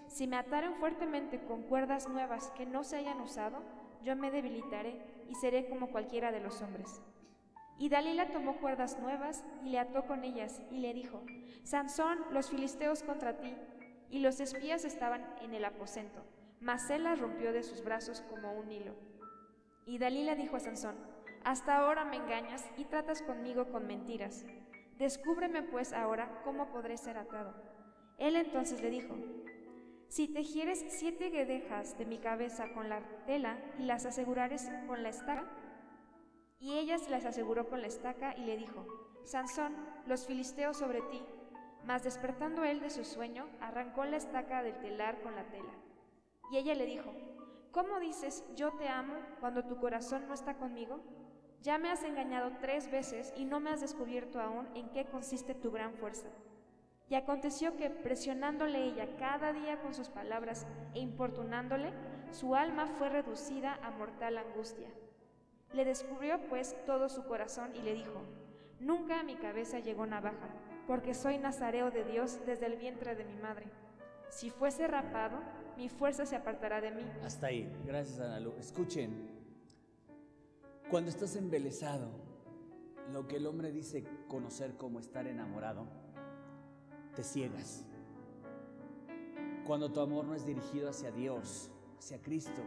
si me ataren fuertemente con cuerdas nuevas que no se hayan usado, yo me debilitaré y seré como cualquiera de los hombres. Y Dalila tomó cuerdas nuevas y le ató con ellas y le dijo, Sansón, los filisteos contra ti. Y los espías estaban en el aposento, mas él las rompió de sus brazos como un hilo. Y Dalila dijo a Sansón, Hasta ahora me engañas y tratas conmigo con mentiras. Descúbreme pues ahora cómo podré ser atado. Él entonces le dijo, si tejieres siete guedejas de mi cabeza con la tela y las asegurares con la estaca, y ella se las aseguró con la estaca y le dijo, Sansón, los filisteos sobre ti. Mas despertando él de su sueño, arrancó la estaca del telar con la tela. Y ella le dijo, ¿cómo dices yo te amo cuando tu corazón no está conmigo? Ya me has engañado tres veces y no me has descubierto aún en qué consiste tu gran fuerza. Y aconteció que, presionándole ella cada día con sus palabras e importunándole, su alma fue reducida a mortal angustia. Le descubrió pues todo su corazón y le dijo, Nunca a mi cabeza llegó navaja, porque soy nazareo de Dios desde el vientre de mi madre. Si fuese rapado, mi fuerza se apartará de mí. Hasta ahí, gracias Ana Lu. Escuchen, cuando estás embelesado, lo que el hombre dice conocer como estar enamorado, te ciegas. Cuando tu amor no es dirigido hacia Dios, hacia Cristo,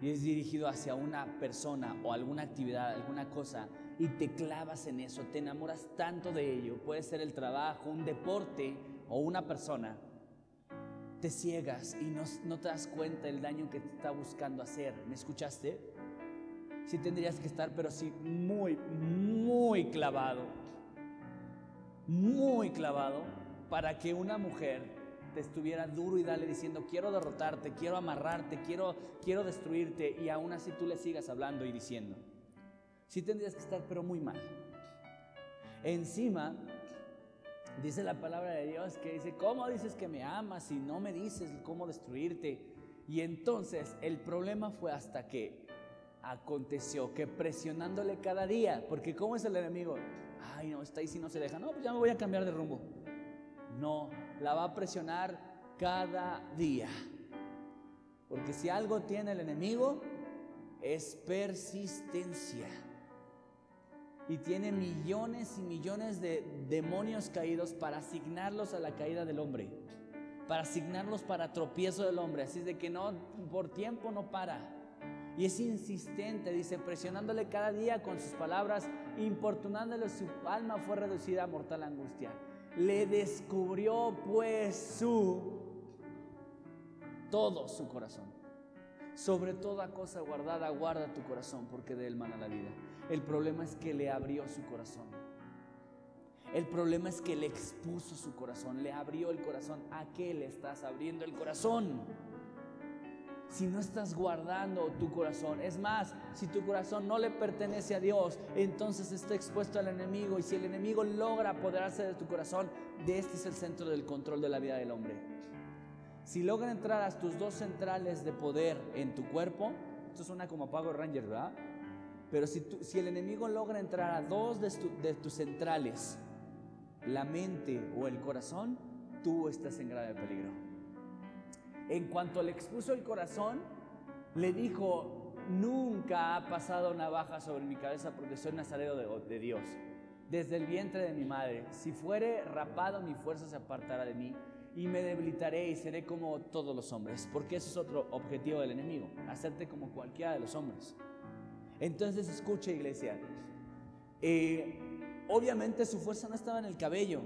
y es dirigido hacia una persona o alguna actividad, alguna cosa, y te clavas en eso, te enamoras tanto de ello, puede ser el trabajo, un deporte o una persona, te ciegas y no, no te das cuenta del daño que te está buscando hacer. ¿Me escuchaste? sí tendrías que estar, pero sí muy, muy clavado, muy clavado para que una mujer te estuviera duro y dale diciendo, quiero derrotarte, quiero amarrarte, quiero, quiero destruirte, y aún así tú le sigas hablando y diciendo. Sí tendrías que estar, pero muy mal. Encima, dice la palabra de Dios que dice, ¿cómo dices que me amas si no me dices cómo destruirte? Y entonces el problema fue hasta que aconteció que presionándole cada día, porque ¿cómo es el enemigo? Ay, no, está ahí si no se deja. No, pues ya me voy a cambiar de rumbo. No, la va a presionar cada día. Porque si algo tiene el enemigo, es persistencia. Y tiene millones y millones de demonios caídos para asignarlos a la caída del hombre. Para asignarlos para tropiezo del hombre. Así de que no, por tiempo no para. Y es insistente, dice, presionándole cada día con sus palabras, importunándole, su alma fue reducida a mortal angustia. Le descubrió pues su, todo su corazón. Sobre toda cosa guardada, guarda tu corazón, porque de él mana la vida. El problema es que le abrió su corazón. El problema es que le expuso su corazón, le abrió el corazón. ¿A qué le estás abriendo el corazón? si no estás guardando tu corazón. Es más, si tu corazón no le pertenece a Dios, entonces está expuesto al enemigo. Y si el enemigo logra apoderarse de tu corazón, de este es el centro del control de la vida del hombre. Si logra entrar a tus dos centrales de poder en tu cuerpo, esto suena como Pago Ranger, ¿verdad? Pero si, el enemigo logra entrar a dos de, tus centrales, la mente o el corazón, tú estás en grave peligro en cuanto le expuso el corazón, le dijo, nunca ha pasado navaja sobre mi cabeza porque soy nazareo de, de Dios, desde el vientre de mi madre. Si fuere rapado, mi fuerza se apartará de mí y me debilitaré y seré como todos los hombres, porque ese es otro objetivo del enemigo, hacerte como cualquiera de los hombres. Entonces escucha iglesia, eh, obviamente su fuerza no estaba en el cabello,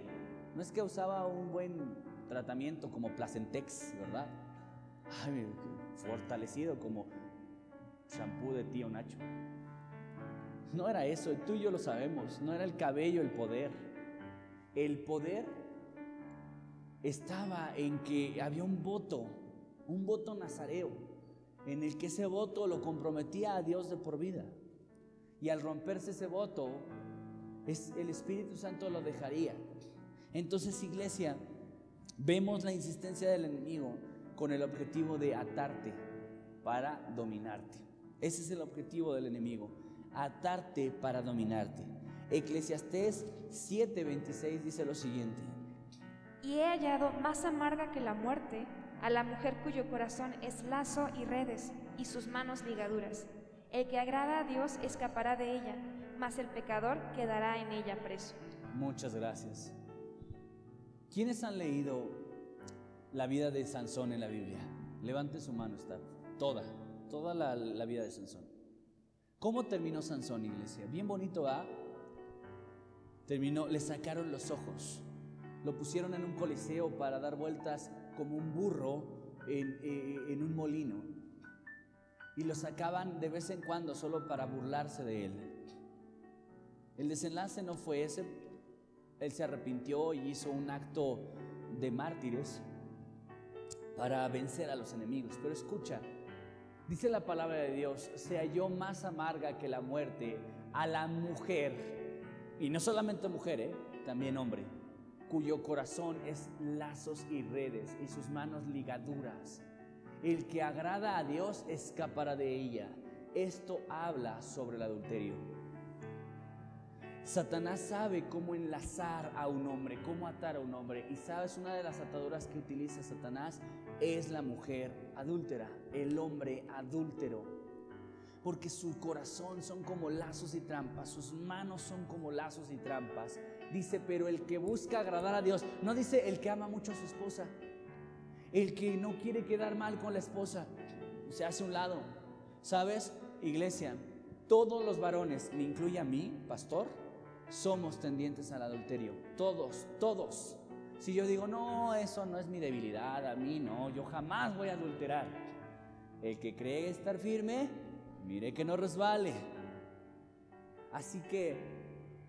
no es que usaba un buen tratamiento como Placentex, ¿verdad? ay, fortalecido como champú de tío Nacho. No era eso, tú y yo lo sabemos, no era el cabello el poder, el poder estaba en que había un voto, un voto nazareo, en el que ese voto lo comprometía a Dios de por vida. Y al romperse ese voto, el Espíritu Santo lo dejaría. Entonces, iglesia, vemos la insistencia del enemigo con el objetivo de atarte para dominarte. Ese es el objetivo del enemigo, atarte para dominarte. Eclesiastés 7:26 dice lo siguiente. Y he hallado más amarga que la muerte a la mujer cuyo corazón es lazo y redes y sus manos ligaduras. El que agrada a Dios escapará de ella, mas el pecador quedará en ella preso. Muchas gracias. ¿Quiénes han leído la vida de Sansón en la Biblia? Levante su mano, está toda, toda la, vida de Sansón. ¿Cómo terminó Sansón, iglesia? Bien bonito, ¿va? Terminó, le sacaron los ojos, lo pusieron en un coliseo para dar vueltas como un burro en, eh, en un molino y lo sacaban de vez en cuando solo para burlarse de él. El desenlace no fue ese, él se arrepintió y hizo un acto de mártires para vencer a los enemigos. Pero escucha, dice la palabra de Dios, se halló más amarga que la muerte a la mujer, y no solamente mujer, ¿eh? también hombre, cuyo corazón es lazos y redes y sus manos ligaduras. El que agrada a Dios escapará de ella. Esto habla sobre el adulterio. Satanás sabe cómo enlazar a un hombre, cómo atar a un hombre. Y sabes, una de las ataduras que utiliza Satanás es la mujer adúltera, el hombre adúltero. Porque su corazón son como lazos y trampas, sus manos son como lazos y trampas. Dice, pero el que busca agradar a Dios, no dice el que ama mucho a su esposa, el que no quiere quedar mal con la esposa, se hace un lado. ¿Sabes, iglesia? Todos los varones, me incluye a mí, pastor, somos tendientes al adulterio. Todos, todos. Si yo digo, no, eso no es mi debilidad, a mí no, yo jamás voy a adulterar. El que cree estar firme, mire que no resbale. Así que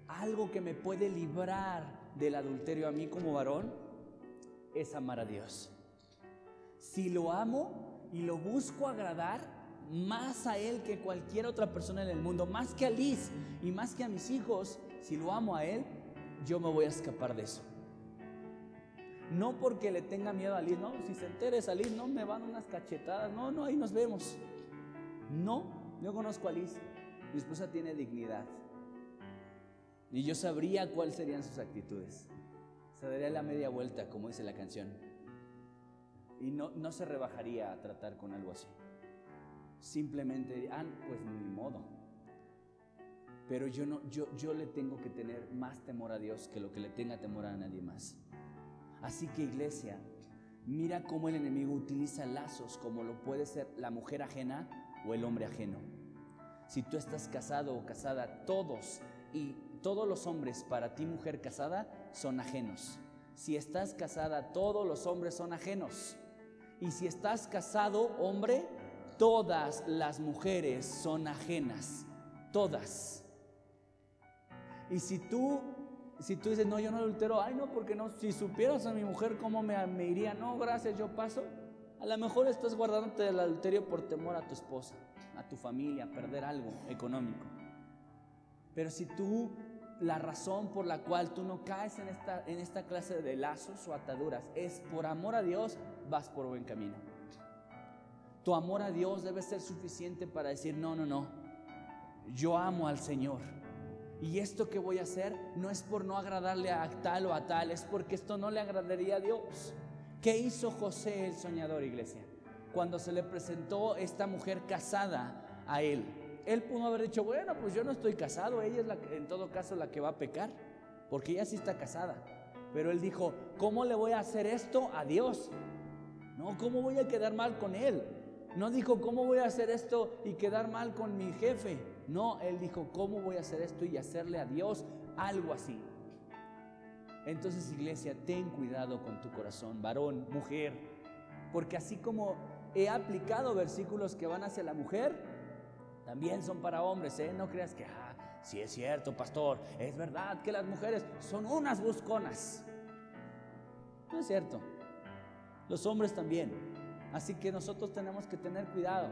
algo que me puede librar del adulterio a mí como varón es amar a Dios. Si lo amo y lo busco agradar más a Él que cualquier otra persona en el mundo, más que a Liz y más que a mis hijos, si lo amo a Él, yo me voy a escapar de eso. No porque le tenga miedo a Liz, no, si se entere a Liz, no me van unas cachetadas, no, no, ahí nos vemos. No, yo conozco a Liz, mi esposa tiene dignidad. Y yo sabría cuáles serían sus actitudes. Se daría la media vuelta, como dice la canción. Y no, no se rebajaría a tratar con algo así. Simplemente, ah, pues ni modo. Pero yo, no, yo, yo le tengo que tener más temor a Dios que lo que le tenga temor a nadie más. Así que iglesia, mira cómo el enemigo utiliza lazos como lo puede ser la mujer ajena o el hombre ajeno. Si tú estás casado o casada, todos y todos los hombres para ti mujer casada son ajenos. Si estás casada, todos los hombres son ajenos. Y si estás casado, hombre, todas las mujeres son ajenas. Todas. Y si tú, si tú dices, no, yo no adultero, ay, no, porque no, si supieras a mi mujer cómo me, me iría, no, gracias, yo paso. A lo mejor estás guardándote del adulterio por temor a tu esposa, a tu familia, a perder algo económico. Pero si tú, la razón por la cual tú no caes en esta, en esta clase de lazos o ataduras es por amor a Dios, vas por buen camino. Tu amor a Dios debe ser suficiente para decir, no, no, no, yo amo al Señor. Y esto que voy a hacer no es por no agradarle a tal o a tal, es porque esto no le agradaría a Dios. ¿Qué hizo José el soñador, iglesia? Cuando se le presentó esta mujer casada a él. Él pudo haber dicho, bueno, pues yo no estoy casado, ella es la en todo caso la que va a pecar, porque ella sí está casada. Pero él dijo, ¿cómo le voy a hacer esto a Dios? No, ¿cómo voy a quedar mal con él? No dijo, ¿cómo voy a hacer esto y quedar mal con mi jefe? No, él dijo, ¿cómo voy a hacer esto y hacerle a Dios algo así? Entonces, iglesia, ten cuidado con tu corazón, varón, mujer, porque así como he aplicado versículos que van hacia la mujer, también son para hombres, ¿eh? No creas que, ah, Si es cierto, pastor, es verdad que las mujeres son unas busconas. No es cierto. Los hombres también. Así que nosotros tenemos que tener cuidado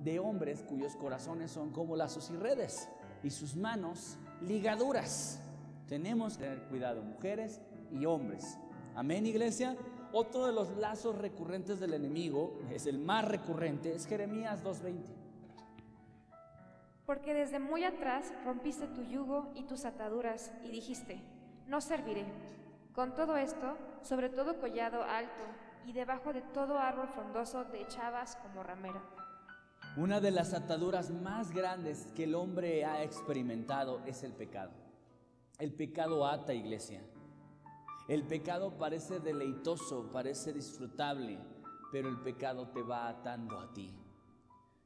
de hombres cuyos corazones son como lazos y redes y sus manos ligaduras. Tenemos que tener cuidado, mujeres y hombres. Amén, iglesia. Otro de los lazos recurrentes del enemigo, es el más recurrente, es Jeremías 2.20. Porque desde muy atrás rompiste tu yugo y tus ataduras y dijiste, no serviré. Con todo esto, sobre todo collado alto y debajo de todo árbol frondoso te echabas como ramera. Una de las ataduras más grandes que el hombre ha experimentado es el pecado. El pecado ata, iglesia. El pecado parece deleitoso, parece disfrutable, pero el pecado te va atando a ti.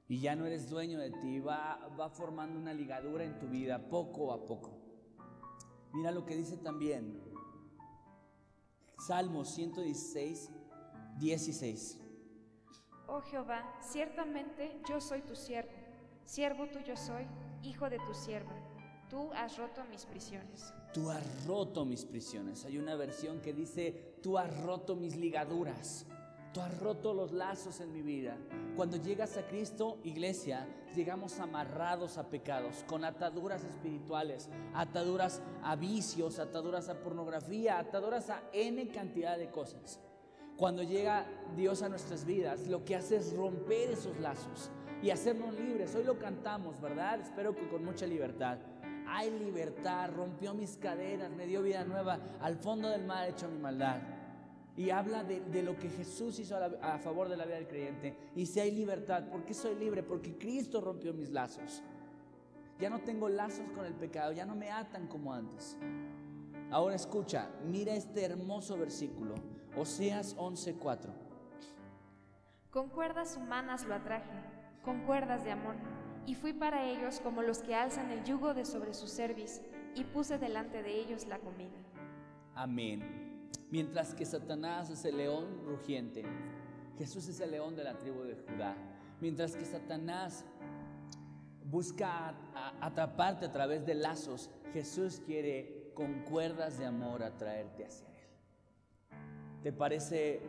Y ya no eres dueño de ti, va, va formando una ligadura en tu vida poco a poco. Mira lo que dice también Salmo 116, 16. Oh Jehová, ciertamente yo soy tu siervo, siervo tuyo soy, hijo de tu sierva. Tú has roto mis prisiones. Tú has roto mis prisiones. Hay una versión que dice, tú has roto mis ligaduras. Tú has roto los lazos en mi vida. Cuando llegas a Cristo, iglesia, llegamos amarrados a pecados, con ataduras espirituales, ataduras a vicios, ataduras a pornografía, ataduras a N cantidad de cosas. Cuando llega Dios a nuestras vidas, lo que hace es romper esos lazos y hacernos libres. Hoy lo cantamos, ¿verdad? Espero que con mucha libertad. Hay libertad, rompió mis cadenas, me dio vida nueva, al fondo del mar hecho mi maldad. Y habla de, lo que Jesús hizo a, a, favor de la vida del creyente. Y si hay libertad, ¿por qué soy libre? Porque Cristo rompió mis lazos. Ya no tengo lazos con el pecado, ya no me atan como antes. Ahora escucha, mira este hermoso versículo. Oseas 11:4. Con cuerdas humanas lo atraje, con cuerdas de amor, y fui para ellos como los que alzan el yugo de sobre su cerviz, y puse delante de ellos la comida. Amén. Mientras que Satanás es el león rugiente, Jesús es el león de la tribu de Judá. Mientras que Satanás busca atraparte a través de lazos, Jesús quiere con cuerdas de amor atraerte hacia Él. ¿Te parece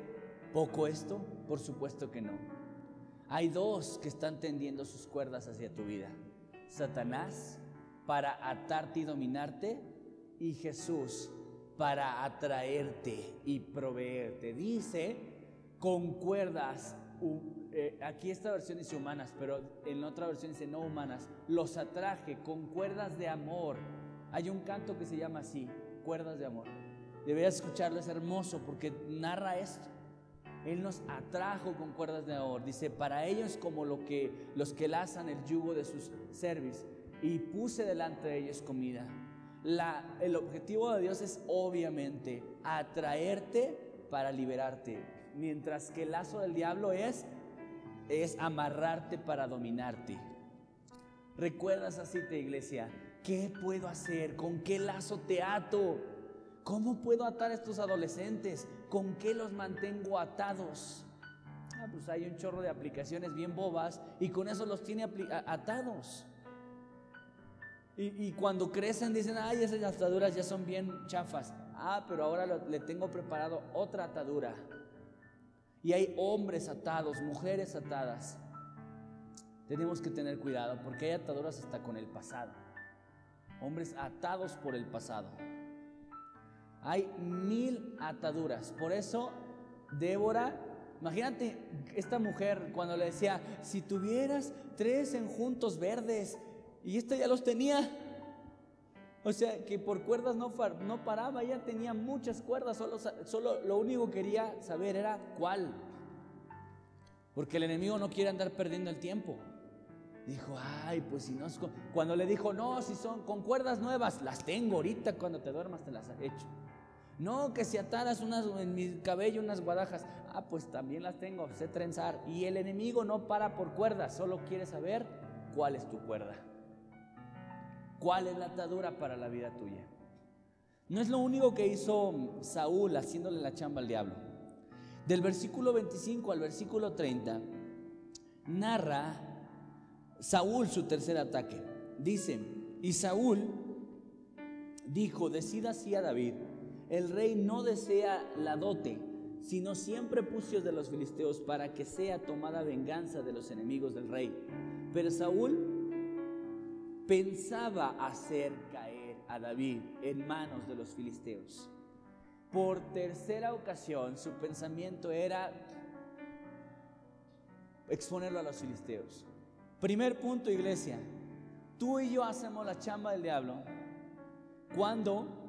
poco esto? Por supuesto que no. Hay dos que están tendiendo sus cuerdas hacia tu vida. Satanás para atarte y dominarte y Jesús para atraerte y proveerte. Dice con cuerdas, eh, aquí esta versión dice humanas, pero en otra versión dice no humanas, los atraje con cuerdas de amor. Hay un canto que se llama así, cuerdas de amor. Deberías escucharlo, es hermoso porque narra esto. Él nos atrajo con cuerdas de amor. Dice, para ellos como lo que, los que lazan el yugo de sus cerviz. Y puse delante de ellos comida. El objetivo de Dios es obviamente atraerte para liberarte. Mientras que el lazo del diablo es, es amarrarte para dominarte. ¿Recuerdas así, te iglesia? ¿Qué puedo hacer? ¿Con qué lazo te ato? ¿Cómo puedo atar a estos adolescentes? ¿Con qué los mantengo atados? Ah, pues hay un chorro de aplicaciones bien bobas y con eso los tiene atados. Y, cuando crecen dicen, ay, esas ataduras ya son bien chafas. Ah, pero ahora le tengo preparado otra atadura. Y hay hombres atados, mujeres atadas. Tenemos que tener cuidado porque hay ataduras hasta con el pasado. Hombres atados por el pasado. Hay mil ataduras. Por eso, Débora, imagínate esta mujer cuando le decía, si tuvieras tres enjuntos verdes, y esta ya los tenía. O sea, que por cuerdas no, no paraba, ella tenía muchas cuerdas, solo, solo lo único que quería saber era cuál. Porque el enemigo no quiere andar perdiendo el tiempo. Dijo, ay, pues si no es Cuando le dijo, no, si son con cuerdas nuevas, las tengo ahorita, cuando te duermas te las he hecho. No, que si ataras unas, en mi cabello unas guadajas. Ah, pues también las tengo, sé trenzar. Y el enemigo no para por cuerdas, solo quiere saber cuál es tu cuerda. ¿Cuál es la atadura para la vida tuya? No es lo único que hizo Saúl haciéndole la chamba al diablo. Del versículo 25 al versículo 30, narra Saúl su tercer ataque. Dice, Y Saúl dijo, decida así a David, el rey no desea la dote, sino siempre pucios de los filisteos para que sea tomada venganza de los enemigos del rey. Pero Saúl pensaba hacer caer a David en manos de los filisteos. Por tercera ocasión su pensamiento era exponerlo a los filisteos. Primer punto, iglesia. Tú y yo hacemos la chamba del diablo cuando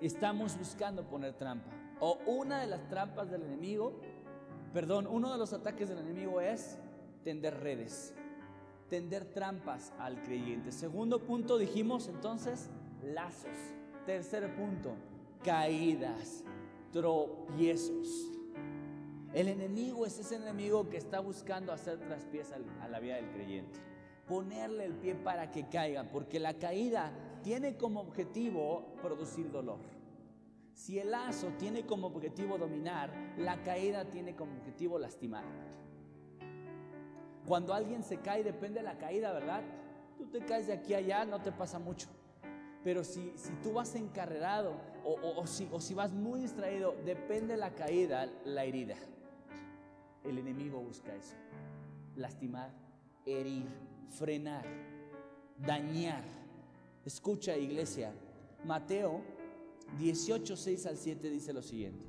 estamos buscando poner trampa. O una de las trampas del enemigo, perdón, uno de los ataques del enemigo es tender redes, tender trampas al creyente. Segundo punto, dijimos entonces, lazos. Tercer punto, caídas, tropiezos. El enemigo es ese enemigo que está buscando hacer traspiés a la vida del creyente. Ponerle el pie para que caiga, porque la caída tiene como objetivo producir dolor. Si el lazo tiene como objetivo dominar, la caída tiene como objetivo lastimar. Cuando alguien se cae, depende de la caída, ¿verdad? Tú te caes de aquí a allá, no te pasa mucho. Pero si, si tú vas encarrerado o, si, o si vas muy distraído, depende de la caída, la herida. El enemigo busca eso. Lastimar, herir, frenar, dañar. Escucha, iglesia. Mateo 18, 6 al 7 dice lo siguiente.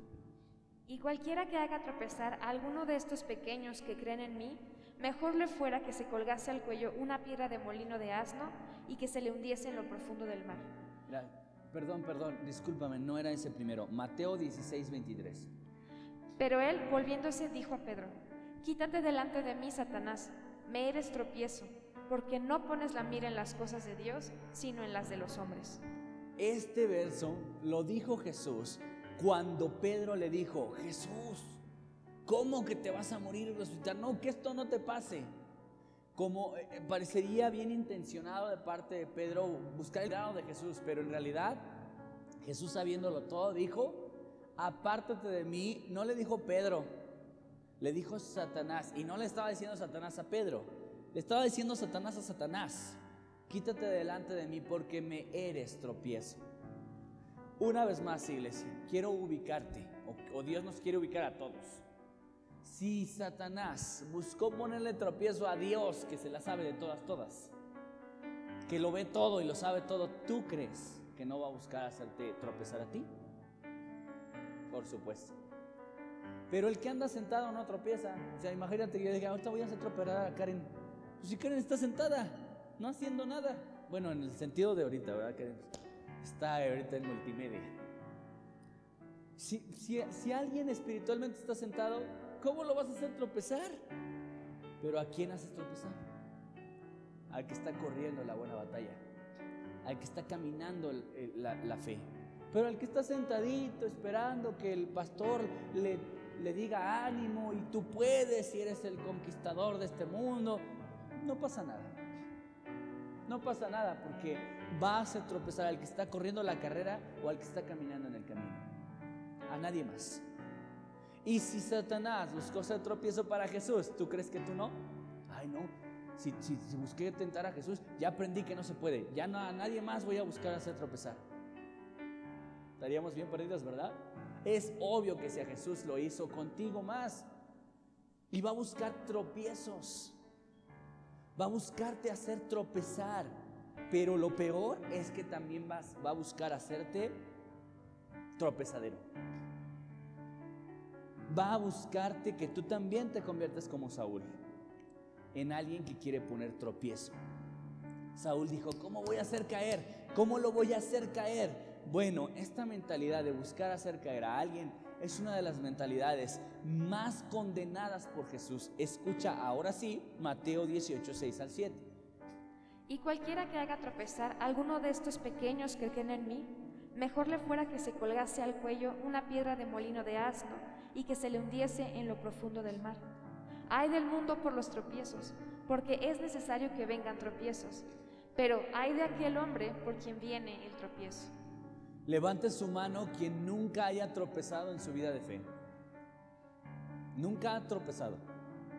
Y cualquiera que haga tropezar a alguno de estos pequeños que creen en mí, mejor le fuera que se colgase al cuello una piedra de molino de asno y que se le hundiese en lo profundo del mar. perdón, perdón, discúlpame, no era ese primero. Mateo 16, 23. Pero él, volviéndose, dijo a Pedro, Quítate delante de mí, Satanás, me eres tropiezo, porque no pones la mira en las cosas de Dios, sino en las de los hombres. Este verso lo dijo Jesús cuando Pedro le dijo, Jesús, ¿cómo que te vas a morir y resucitar? No, que esto no te pase. Como eh, eh, parecería bien intencionado de parte de Pedro buscar el grado de Jesús, pero en realidad Jesús sabiéndolo todo dijo, apártate de mí, no le dijo Pedro, le dijo Satanás, y no le estaba diciendo Satanás a Pedro, estaba diciendo Satanás a Satanás quítate delante de mí porque me eres tropiezo. Una vez más, iglesia, quiero ubicarte, o, Dios nos quiere ubicar a todos. Si Satanás buscó ponerle tropiezo a Dios, que se la sabe de todas, todas, que lo ve todo y lo sabe todo, ¿tú crees que no va a buscar hacerte tropezar a ti? Por supuesto. Pero el que anda sentado no tropieza. O sea, imagínate que yo diga, ahorita voy a hacer tropezar a Karen. Pues si Karen está sentada, no haciendo nada. Bueno, en el sentido de ahorita, ¿verdad? Que está ahorita en multimedia. Si, si, alguien espiritualmente está sentado, ¿cómo lo vas a hacer tropezar? Pero ¿a quién haces tropezar? Al que está corriendo la buena batalla, al que está caminando la, la fe. Pero al que está sentadito esperando que el pastor le, le diga ánimo y tú puedes y eres el conquistador de este mundo, no pasa nada no pasa nada porque vas a tropezar al que está corriendo la carrera o al que está caminando en el camino. A nadie más. Y si Satanás buscó hacer tropiezo para Jesús, ¿tú crees que tú no? Ay, no. Si, si, busqué tentar a Jesús, ya aprendí que no se puede. Ya no, a nadie más voy a buscar hacer tropezar. Estaríamos bien perdidos, ¿verdad? Es obvio que si a Jesús lo hizo contigo más, y va a buscar tropiezos va a buscarte hacer tropezar, pero lo peor es que también vas, va a buscar hacerte tropezadero. Va a buscarte que tú también te conviertas como Saúl, en alguien que quiere poner tropiezo. Saúl dijo, ¿cómo voy a hacer caer? ¿Cómo lo voy a hacer caer? Bueno, esta mentalidad de buscar hacer caer a alguien es una de las mentalidades más condenadas por Jesús. Escucha ahora sí Mateo 18, 6 al 7. Y cualquiera que haga tropezar alguno de estos pequeños que creen en mí, mejor le fuera que se colgase al cuello una piedra de molino de asno y que se le hundiese en lo profundo del mar. Hay del mundo por los tropiezos, porque es necesario que vengan tropiezos, pero hay de aquel hombre por quien viene el tropiezo. Levante su mano quien nunca haya tropezado en su vida de fe. Nunca ha tropezado.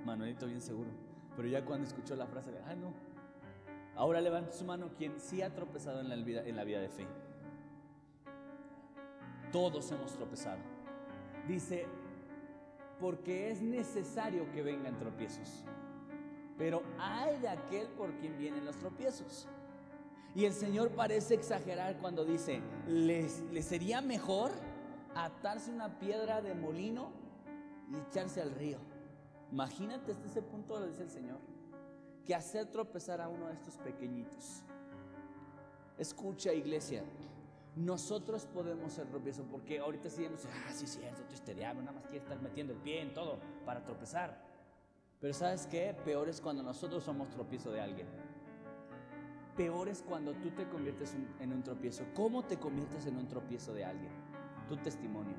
Manuelito bien seguro. Pero ya cuando escuchó la frase ay no, Ahora levante su mano quien sí ha tropezado en la vida, en la vida de fe. Todos hemos tropezado. Dice, porque es necesario que vengan tropiezos. Pero hay de aquel por quien vienen los tropiezos. Y el Señor parece exagerar cuando dice, ¿les, sería mejor atarse una piedra de molino y echarse al río? Imagínate hasta ese punto, lo dice el Señor, que hacer tropezar a uno de estos pequeñitos. Escucha, iglesia, nosotros podemos ser tropiezo, porque ahorita sí decimos, ah, sí cierto, tú histeriano, nada más quieres estar metiendo el pie en todo para tropezar. Pero ¿sabes qué? Peor es cuando nosotros somos tropiezo de alguien. Peor es cuando tú te conviertes en un tropiezo. ¿Cómo te conviertes en un tropiezo de alguien? Tu testimonio.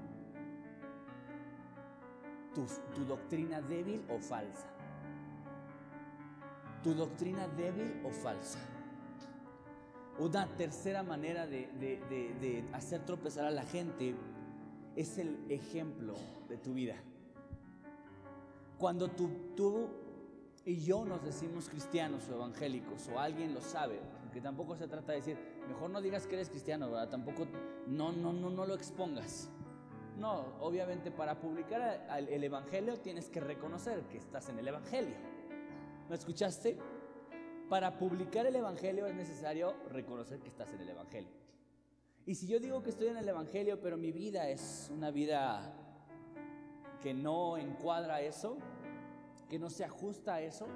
Tu, doctrina débil o falsa. Tu doctrina débil o falsa. Una tercera manera de, hacer tropezar a la gente es el ejemplo de tu vida. Cuando tú y yo nos decimos cristianos o evangélicos o alguien lo sabe, porque tampoco se trata de decir, mejor no digas que eres cristiano, ¿verdad? Tampoco, no, no, no, no lo expongas. No, obviamente para publicar el evangelio tienes que reconocer que estás en el evangelio. ¿Me escuchaste? para publicar el Evangelio es necesario reconocer que estás en el Evangelio. Y si yo digo que estoy en el Evangelio, pero mi vida es una vida que no encuadra eso, que no se ajusta a eso,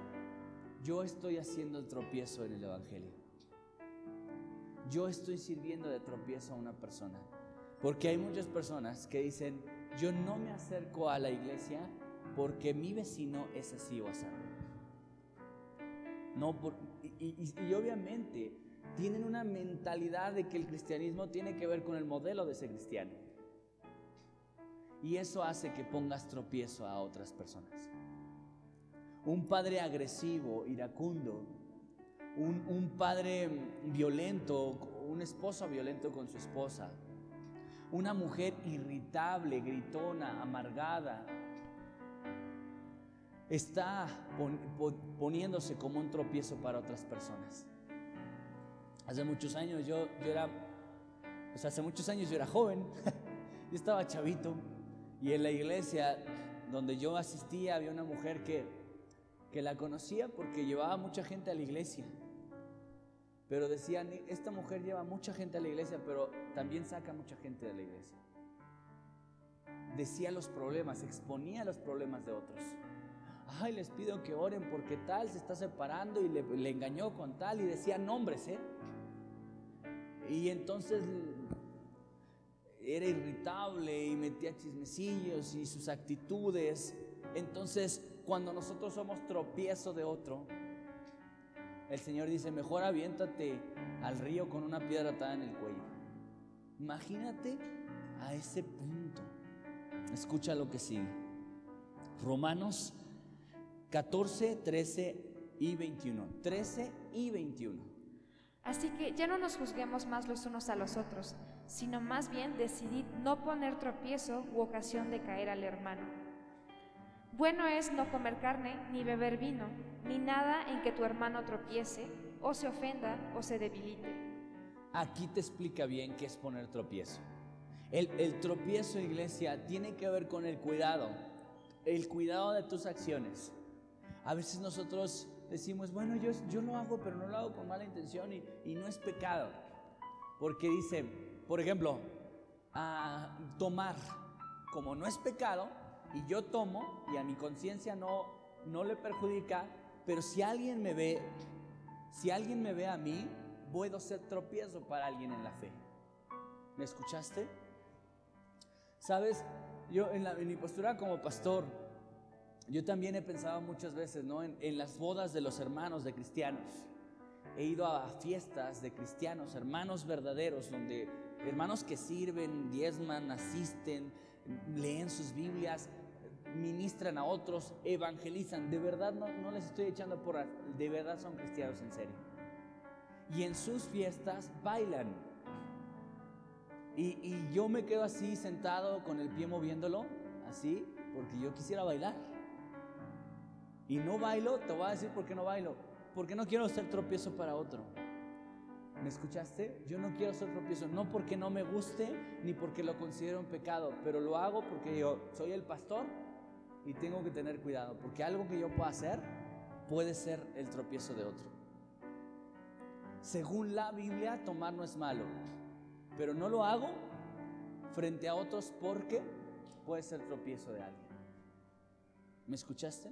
yo estoy haciendo el tropiezo en el Evangelio. Yo estoy sirviendo de tropiezo a una persona. Porque hay muchas personas que dicen, yo no me acerco a la iglesia porque mi vecino es así o así. No y, obviamente tienen una mentalidad de que el cristianismo tiene que ver con el modelo de ese cristiano. Y eso hace que pongas tropiezo a otras personas. Un padre agresivo, iracundo, un, un padre violento, un esposo violento con su esposa, una mujer irritable, gritona, amargada, está poniéndose como un tropiezo para otras personas. Hace muchos años yo, yo era, pues hace muchos años yo era joven, yo estaba chavito y en la iglesia donde yo asistía había una mujer que, que la conocía porque llevaba mucha gente a la iglesia. Pero decían, esta mujer lleva mucha gente a la iglesia, pero también saca mucha gente de la iglesia. Decía los problemas, exponía los problemas de otros ay, les pido que oren porque tal se está separando y le, engañó con tal y decía nombres, ¿eh? Y entonces era irritable y metía chismecillos y sus actitudes. Entonces, cuando nosotros somos tropiezo de otro, el Señor dice, mejor aviéntate al río con una piedra atada en el cuello. Imagínate a ese punto. Escucha lo que sigue. Romanos 14, 13 y 21. 13 y 21. Así que ya no nos juzguemos más los unos a los otros, sino más bien decidid no poner tropiezo u ocasión de caer al hermano. Bueno es no comer carne, ni beber vino, ni nada en que tu hermano tropiece, o se ofenda, o se debilite. Aquí te explica bien qué es poner tropiezo. El, el tropiezo, iglesia, tiene que ver con el cuidado, el cuidado de tus acciones. A veces nosotros decimos, bueno, yo, yo lo hago, pero no lo hago con mala intención y, no es pecado. Porque dice, por ejemplo, a tomar, como no es pecado, y yo tomo y a mi conciencia no, no le perjudica, pero si alguien me ve, si alguien me ve a mí, puedo ser tropiezo para alguien en la fe. ¿Me escuchaste? Sabes, yo en, en mi postura como pastor, yo también he pensado muchas veces ¿no? en, las bodas de los hermanos de cristianos. He ido a fiestas de cristianos, hermanos verdaderos, donde hermanos que sirven, diezman, asisten, leen sus Biblias, ministran a otros, evangelizan. De verdad no, no les estoy echando por... De verdad son cristianos en serio. Y en sus fiestas bailan. Y, y yo me quedo así sentado con el pie moviéndolo, así, porque yo quisiera bailar. Y no bailo, te voy a decir por qué no bailo. porque no quiero ser tropiezo para otro. ¿Me escuchaste? Yo no quiero ser tropiezo, no porque no me guste ni porque lo considero un pecado, pero lo hago porque yo soy el pastor y tengo que tener cuidado, porque algo que yo pueda hacer puede ser el tropiezo de otro. Según la Biblia, tomar no es malo, pero no lo hago frente a otros porque puede ser tropiezo de alguien. ¿Me escuchaste?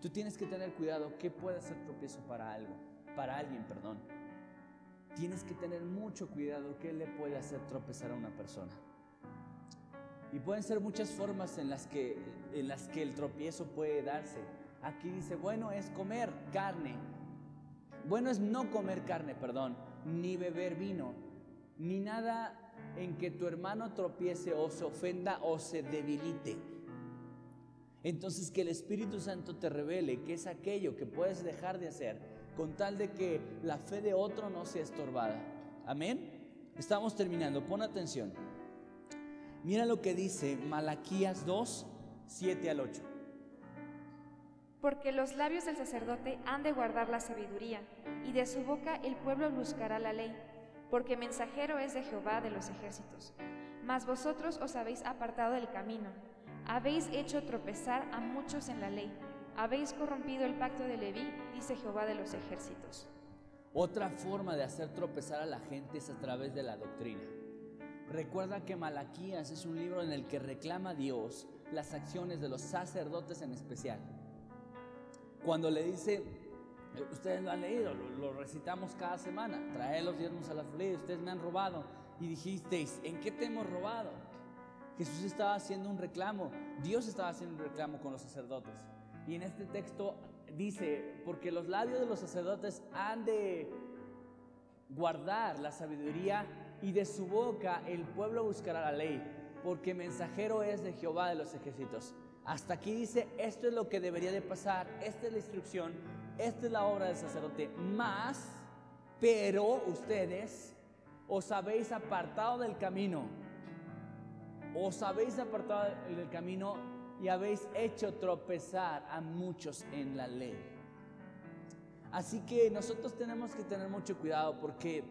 Tú tienes que tener cuidado qué puede ser tropiezo para algo, para alguien, perdón. Tienes que tener mucho cuidado qué le puede hacer tropezar a una persona. Y pueden ser muchas formas en las que, en las que el tropiezo puede darse. Aquí dice, bueno, es comer carne. Bueno, es no comer carne, perdón, ni beber vino, ni nada en que tu hermano tropiece o se ofenda o se debilite. Entonces que el Espíritu Santo te revele qué es aquello que puedes dejar de hacer con tal de que la fe de otro no sea estorbada. Amén. Estamos terminando, pon atención. Mira lo que dice Malaquías 2, 7 al 8. Porque los labios del sacerdote han de guardar la sabiduría, y de su boca el pueblo buscará la ley porque mensajero es de Jehová de los ejércitos. Mas vosotros os habéis apartado del camino, habéis hecho tropezar a muchos en la ley, habéis corrompido el pacto de Leví, dice Jehová de los ejércitos. Otra forma de hacer tropezar a la gente es a través de la doctrina. Recuerda que Malaquías es un libro en el que reclama a Dios las acciones de los sacerdotes en especial. Cuando le dice, Ustedes lo han leído, lo, recitamos cada semana. Trae los diezmos a la flor, ustedes me han robado. Y dijisteis, ¿en qué te hemos robado? Jesús estaba haciendo un reclamo, Dios estaba haciendo un reclamo con los sacerdotes. Y en este texto dice, porque los labios de los sacerdotes han de guardar la sabiduría y de su boca el pueblo buscará la ley, porque mensajero es de Jehová de los ejércitos. Hasta aquí dice, esto es lo que debería de pasar, esta es la instrucción, esta es la obra del sacerdote. Más, pero ustedes os habéis apartado del camino. Os habéis apartado del camino y habéis hecho tropezar a muchos en la ley. Así que nosotros tenemos que tener mucho cuidado porque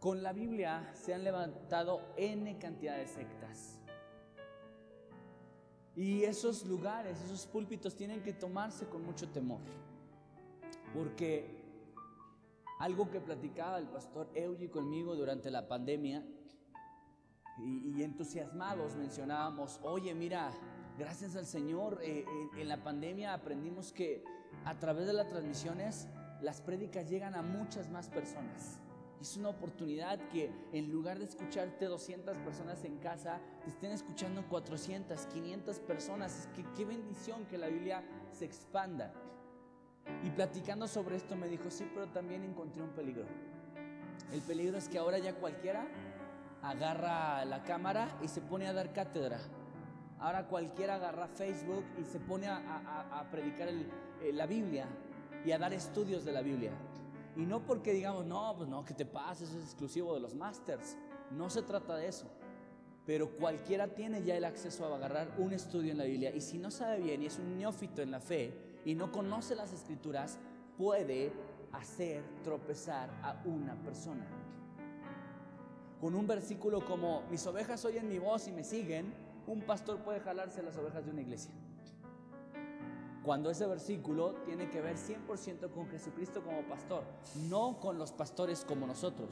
con la Biblia se han levantado N cantidad de sectas. Y esos lugares, esos púlpitos tienen que tomarse con mucho temor. Porque algo que platicaba el pastor Eugi conmigo durante la pandemia y, entusiasmados mencionábamos, oye mira, gracias al Señor eh, en la pandemia aprendimos que a través de las transmisiones las prédicas llegan a muchas más personas. Es una oportunidad que en lugar de escucharte 200 personas en casa, te estén escuchando 400, 500 personas. Es que qué bendición que la Biblia se expanda. Y platicando sobre esto me dijo, sí, pero también encontré un peligro. El peligro es que ahora ya cualquiera agarra la cámara y se pone a dar cátedra. Ahora cualquiera agarra Facebook y se pone a, predicar eh, la Biblia y a dar estudios de la Biblia. Y no porque digamos, no, pues no, que te pasa, eso es exclusivo de los masters. No se trata de eso. Pero cualquiera tiene ya el acceso a agarrar un estudio en la Biblia. Y si no sabe bien y es un neófito en la fe y no conoce las escrituras, puede hacer tropezar a una persona. Con un versículo como, mis ovejas oyen mi voz y me siguen, un pastor puede jalarse las ovejas de una iglesia cuando ese versículo tiene que ver 100% con Jesucristo como pastor, no con los pastores como nosotros.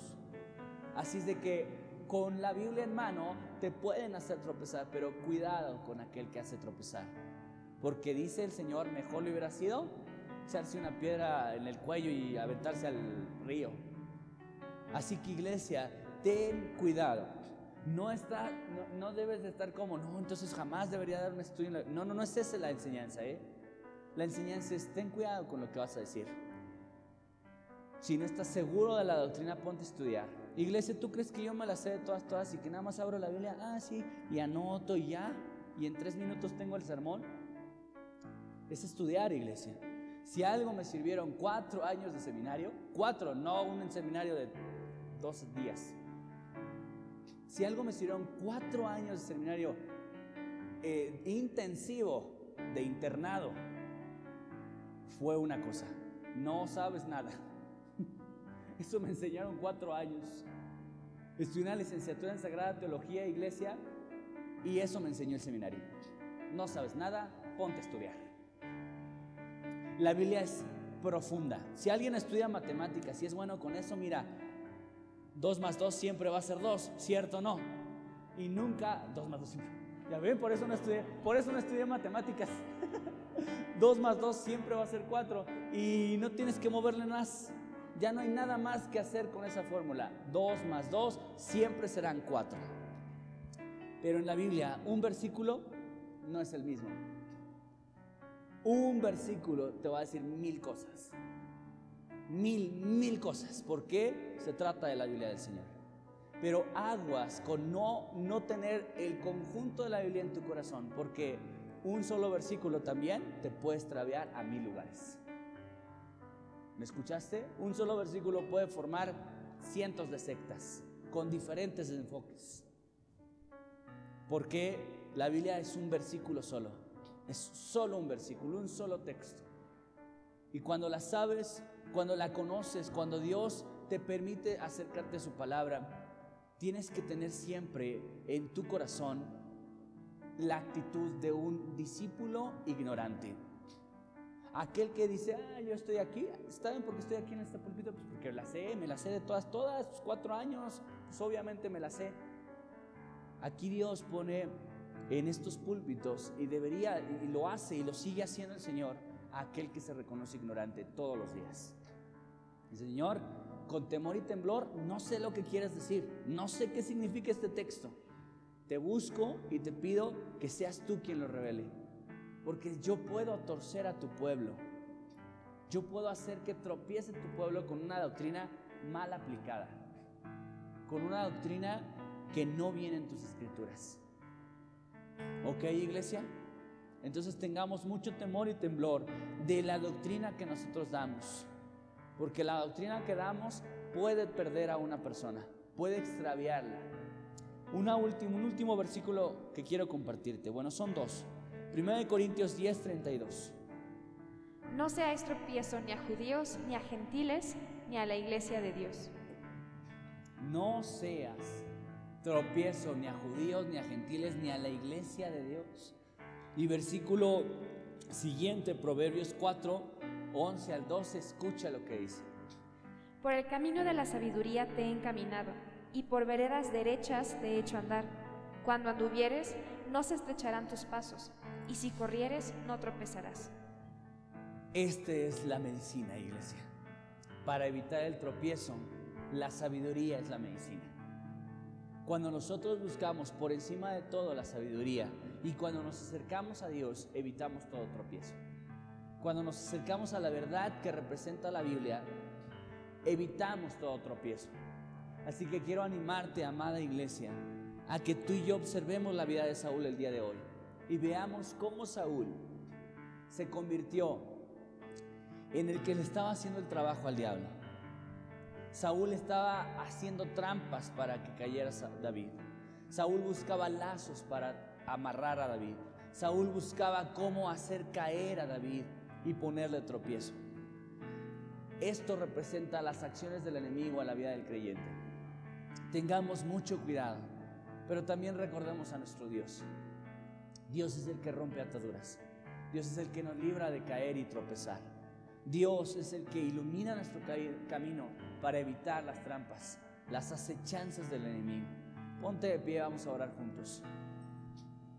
Así es de que con la Biblia en mano te pueden hacer tropezar, pero cuidado con aquel que hace tropezar. Porque dice el Señor, mejor le hubiera sido echarse una piedra en el cuello y aventarse al río. Así que iglesia, ten cuidado. No, está, no, debes de estar como, no, entonces jamás debería dar un estudio. No, no, no es esa la enseñanza, ¿eh? La enseñanza es, ten cuidado con lo que vas a decir. Si no estás seguro de la doctrina, ponte a estudiar. Iglesia, ¿tú crees que yo me la sé de todas, todas y que nada más abro la Biblia? Ah, sí, y anoto y ya, y en tres minutos tengo el sermón. Es estudiar, iglesia. Si algo me sirvieron cuatro años de seminario, cuatro, no un seminario de dos días. Si algo me sirvieron cuatro años de seminario eh, intensivo de internado, fue una cosa, no sabes nada. Eso me enseñaron cuatro años. Estudié una licenciatura en Sagrada Teología e Iglesia y eso me enseñó el seminario. No sabes nada, ponte a estudiar. La Biblia es profunda. Si alguien estudia matemáticas y es bueno con eso, mira, 2 más 2 siempre va a ser 2, ¿cierto o no? Y nunca 2 más 2 siempre. Ya ven, por eso no estudié, por eso no estudié matemáticas. 2 más 2 siempre va a ser 4 y no tienes que moverle más. Ya no hay nada más que hacer con esa fórmula. 2 más 2 siempre serán 4. Pero en la Biblia un versículo no es el mismo. Un versículo te va a decir mil cosas. Mil, mil cosas. ¿Por qué? Se trata de la Biblia del Señor. Pero aguas con no, no tener el conjunto de la Biblia en tu corazón, porque un solo versículo también te puede extraviar a mil lugares. ¿Me escuchaste? Un solo versículo puede formar cientos de sectas con diferentes enfoques. Porque la Biblia es un versículo solo. Es solo un versículo, un solo texto. Y cuando la sabes, cuando la conoces, cuando Dios te permite acercarte a su palabra, tienes que tener siempre en tu corazón la actitud de un discípulo ignorante. Aquel que dice, ah, yo estoy aquí, está bien porque estoy aquí en este púlpito, pues porque la sé, me la sé de todas, todas, cuatro años, pues obviamente me la sé. Aquí Dios pone en estos púlpitos y debería, y lo hace y lo sigue haciendo el Señor, aquel que se reconoce ignorante todos los días. El Señor, con temor y temblor, no sé lo que quieres decir, no sé qué significa este texto. Te busco y te pido que seas tú quien lo revele. Porque yo puedo torcer a tu pueblo. Yo puedo hacer que tropiece tu pueblo con una doctrina mal aplicada. Con una doctrina que no viene en tus escrituras. ¿Ok, iglesia? Entonces tengamos mucho temor y temblor de la doctrina que nosotros damos. Porque la doctrina que damos puede perder a una persona, puede extraviarla. Una última, un último versículo que quiero compartirte. Bueno, son dos. 1 Corintios 10, 32. No seáis tropiezo ni a judíos, ni a gentiles, ni a la iglesia de Dios. No seas tropiezo ni a judíos, ni a gentiles, ni a la iglesia de Dios. Y versículo siguiente, Proverbios 4, 11 al 12, escucha lo que dice. Por el camino de la sabiduría te he encaminado, y por veredas derechas te he hecho andar. Cuando anduvieres, no se estrecharán tus pasos, y si corrieres, no tropezarás. Esta es la medicina, iglesia. Para evitar el tropiezo, la sabiduría es la medicina. Cuando nosotros buscamos por encima de todo la sabiduría y cuando nos acercamos a Dios, evitamos todo tropiezo. Cuando nos acercamos a la verdad que representa la Biblia, evitamos todo tropiezo. Así que quiero animarte, amada iglesia, a que tú y yo observemos la vida de Saúl el día de hoy y veamos cómo Saúl se convirtió en el que le estaba haciendo el trabajo al diablo. Saúl estaba haciendo trampas para que cayera David. Saúl buscaba lazos para amarrar a David. Saúl buscaba cómo hacer caer a David y ponerle tropiezo. Esto representa las acciones del enemigo a la vida del creyente. Tengamos mucho cuidado, pero también recordemos a nuestro Dios. Dios es el que rompe ataduras. Dios es el que nos libra de caer y tropezar. Dios es el que ilumina nuestro camino para evitar las trampas, las acechanzas del enemigo. Ponte de pie, vamos a orar juntos.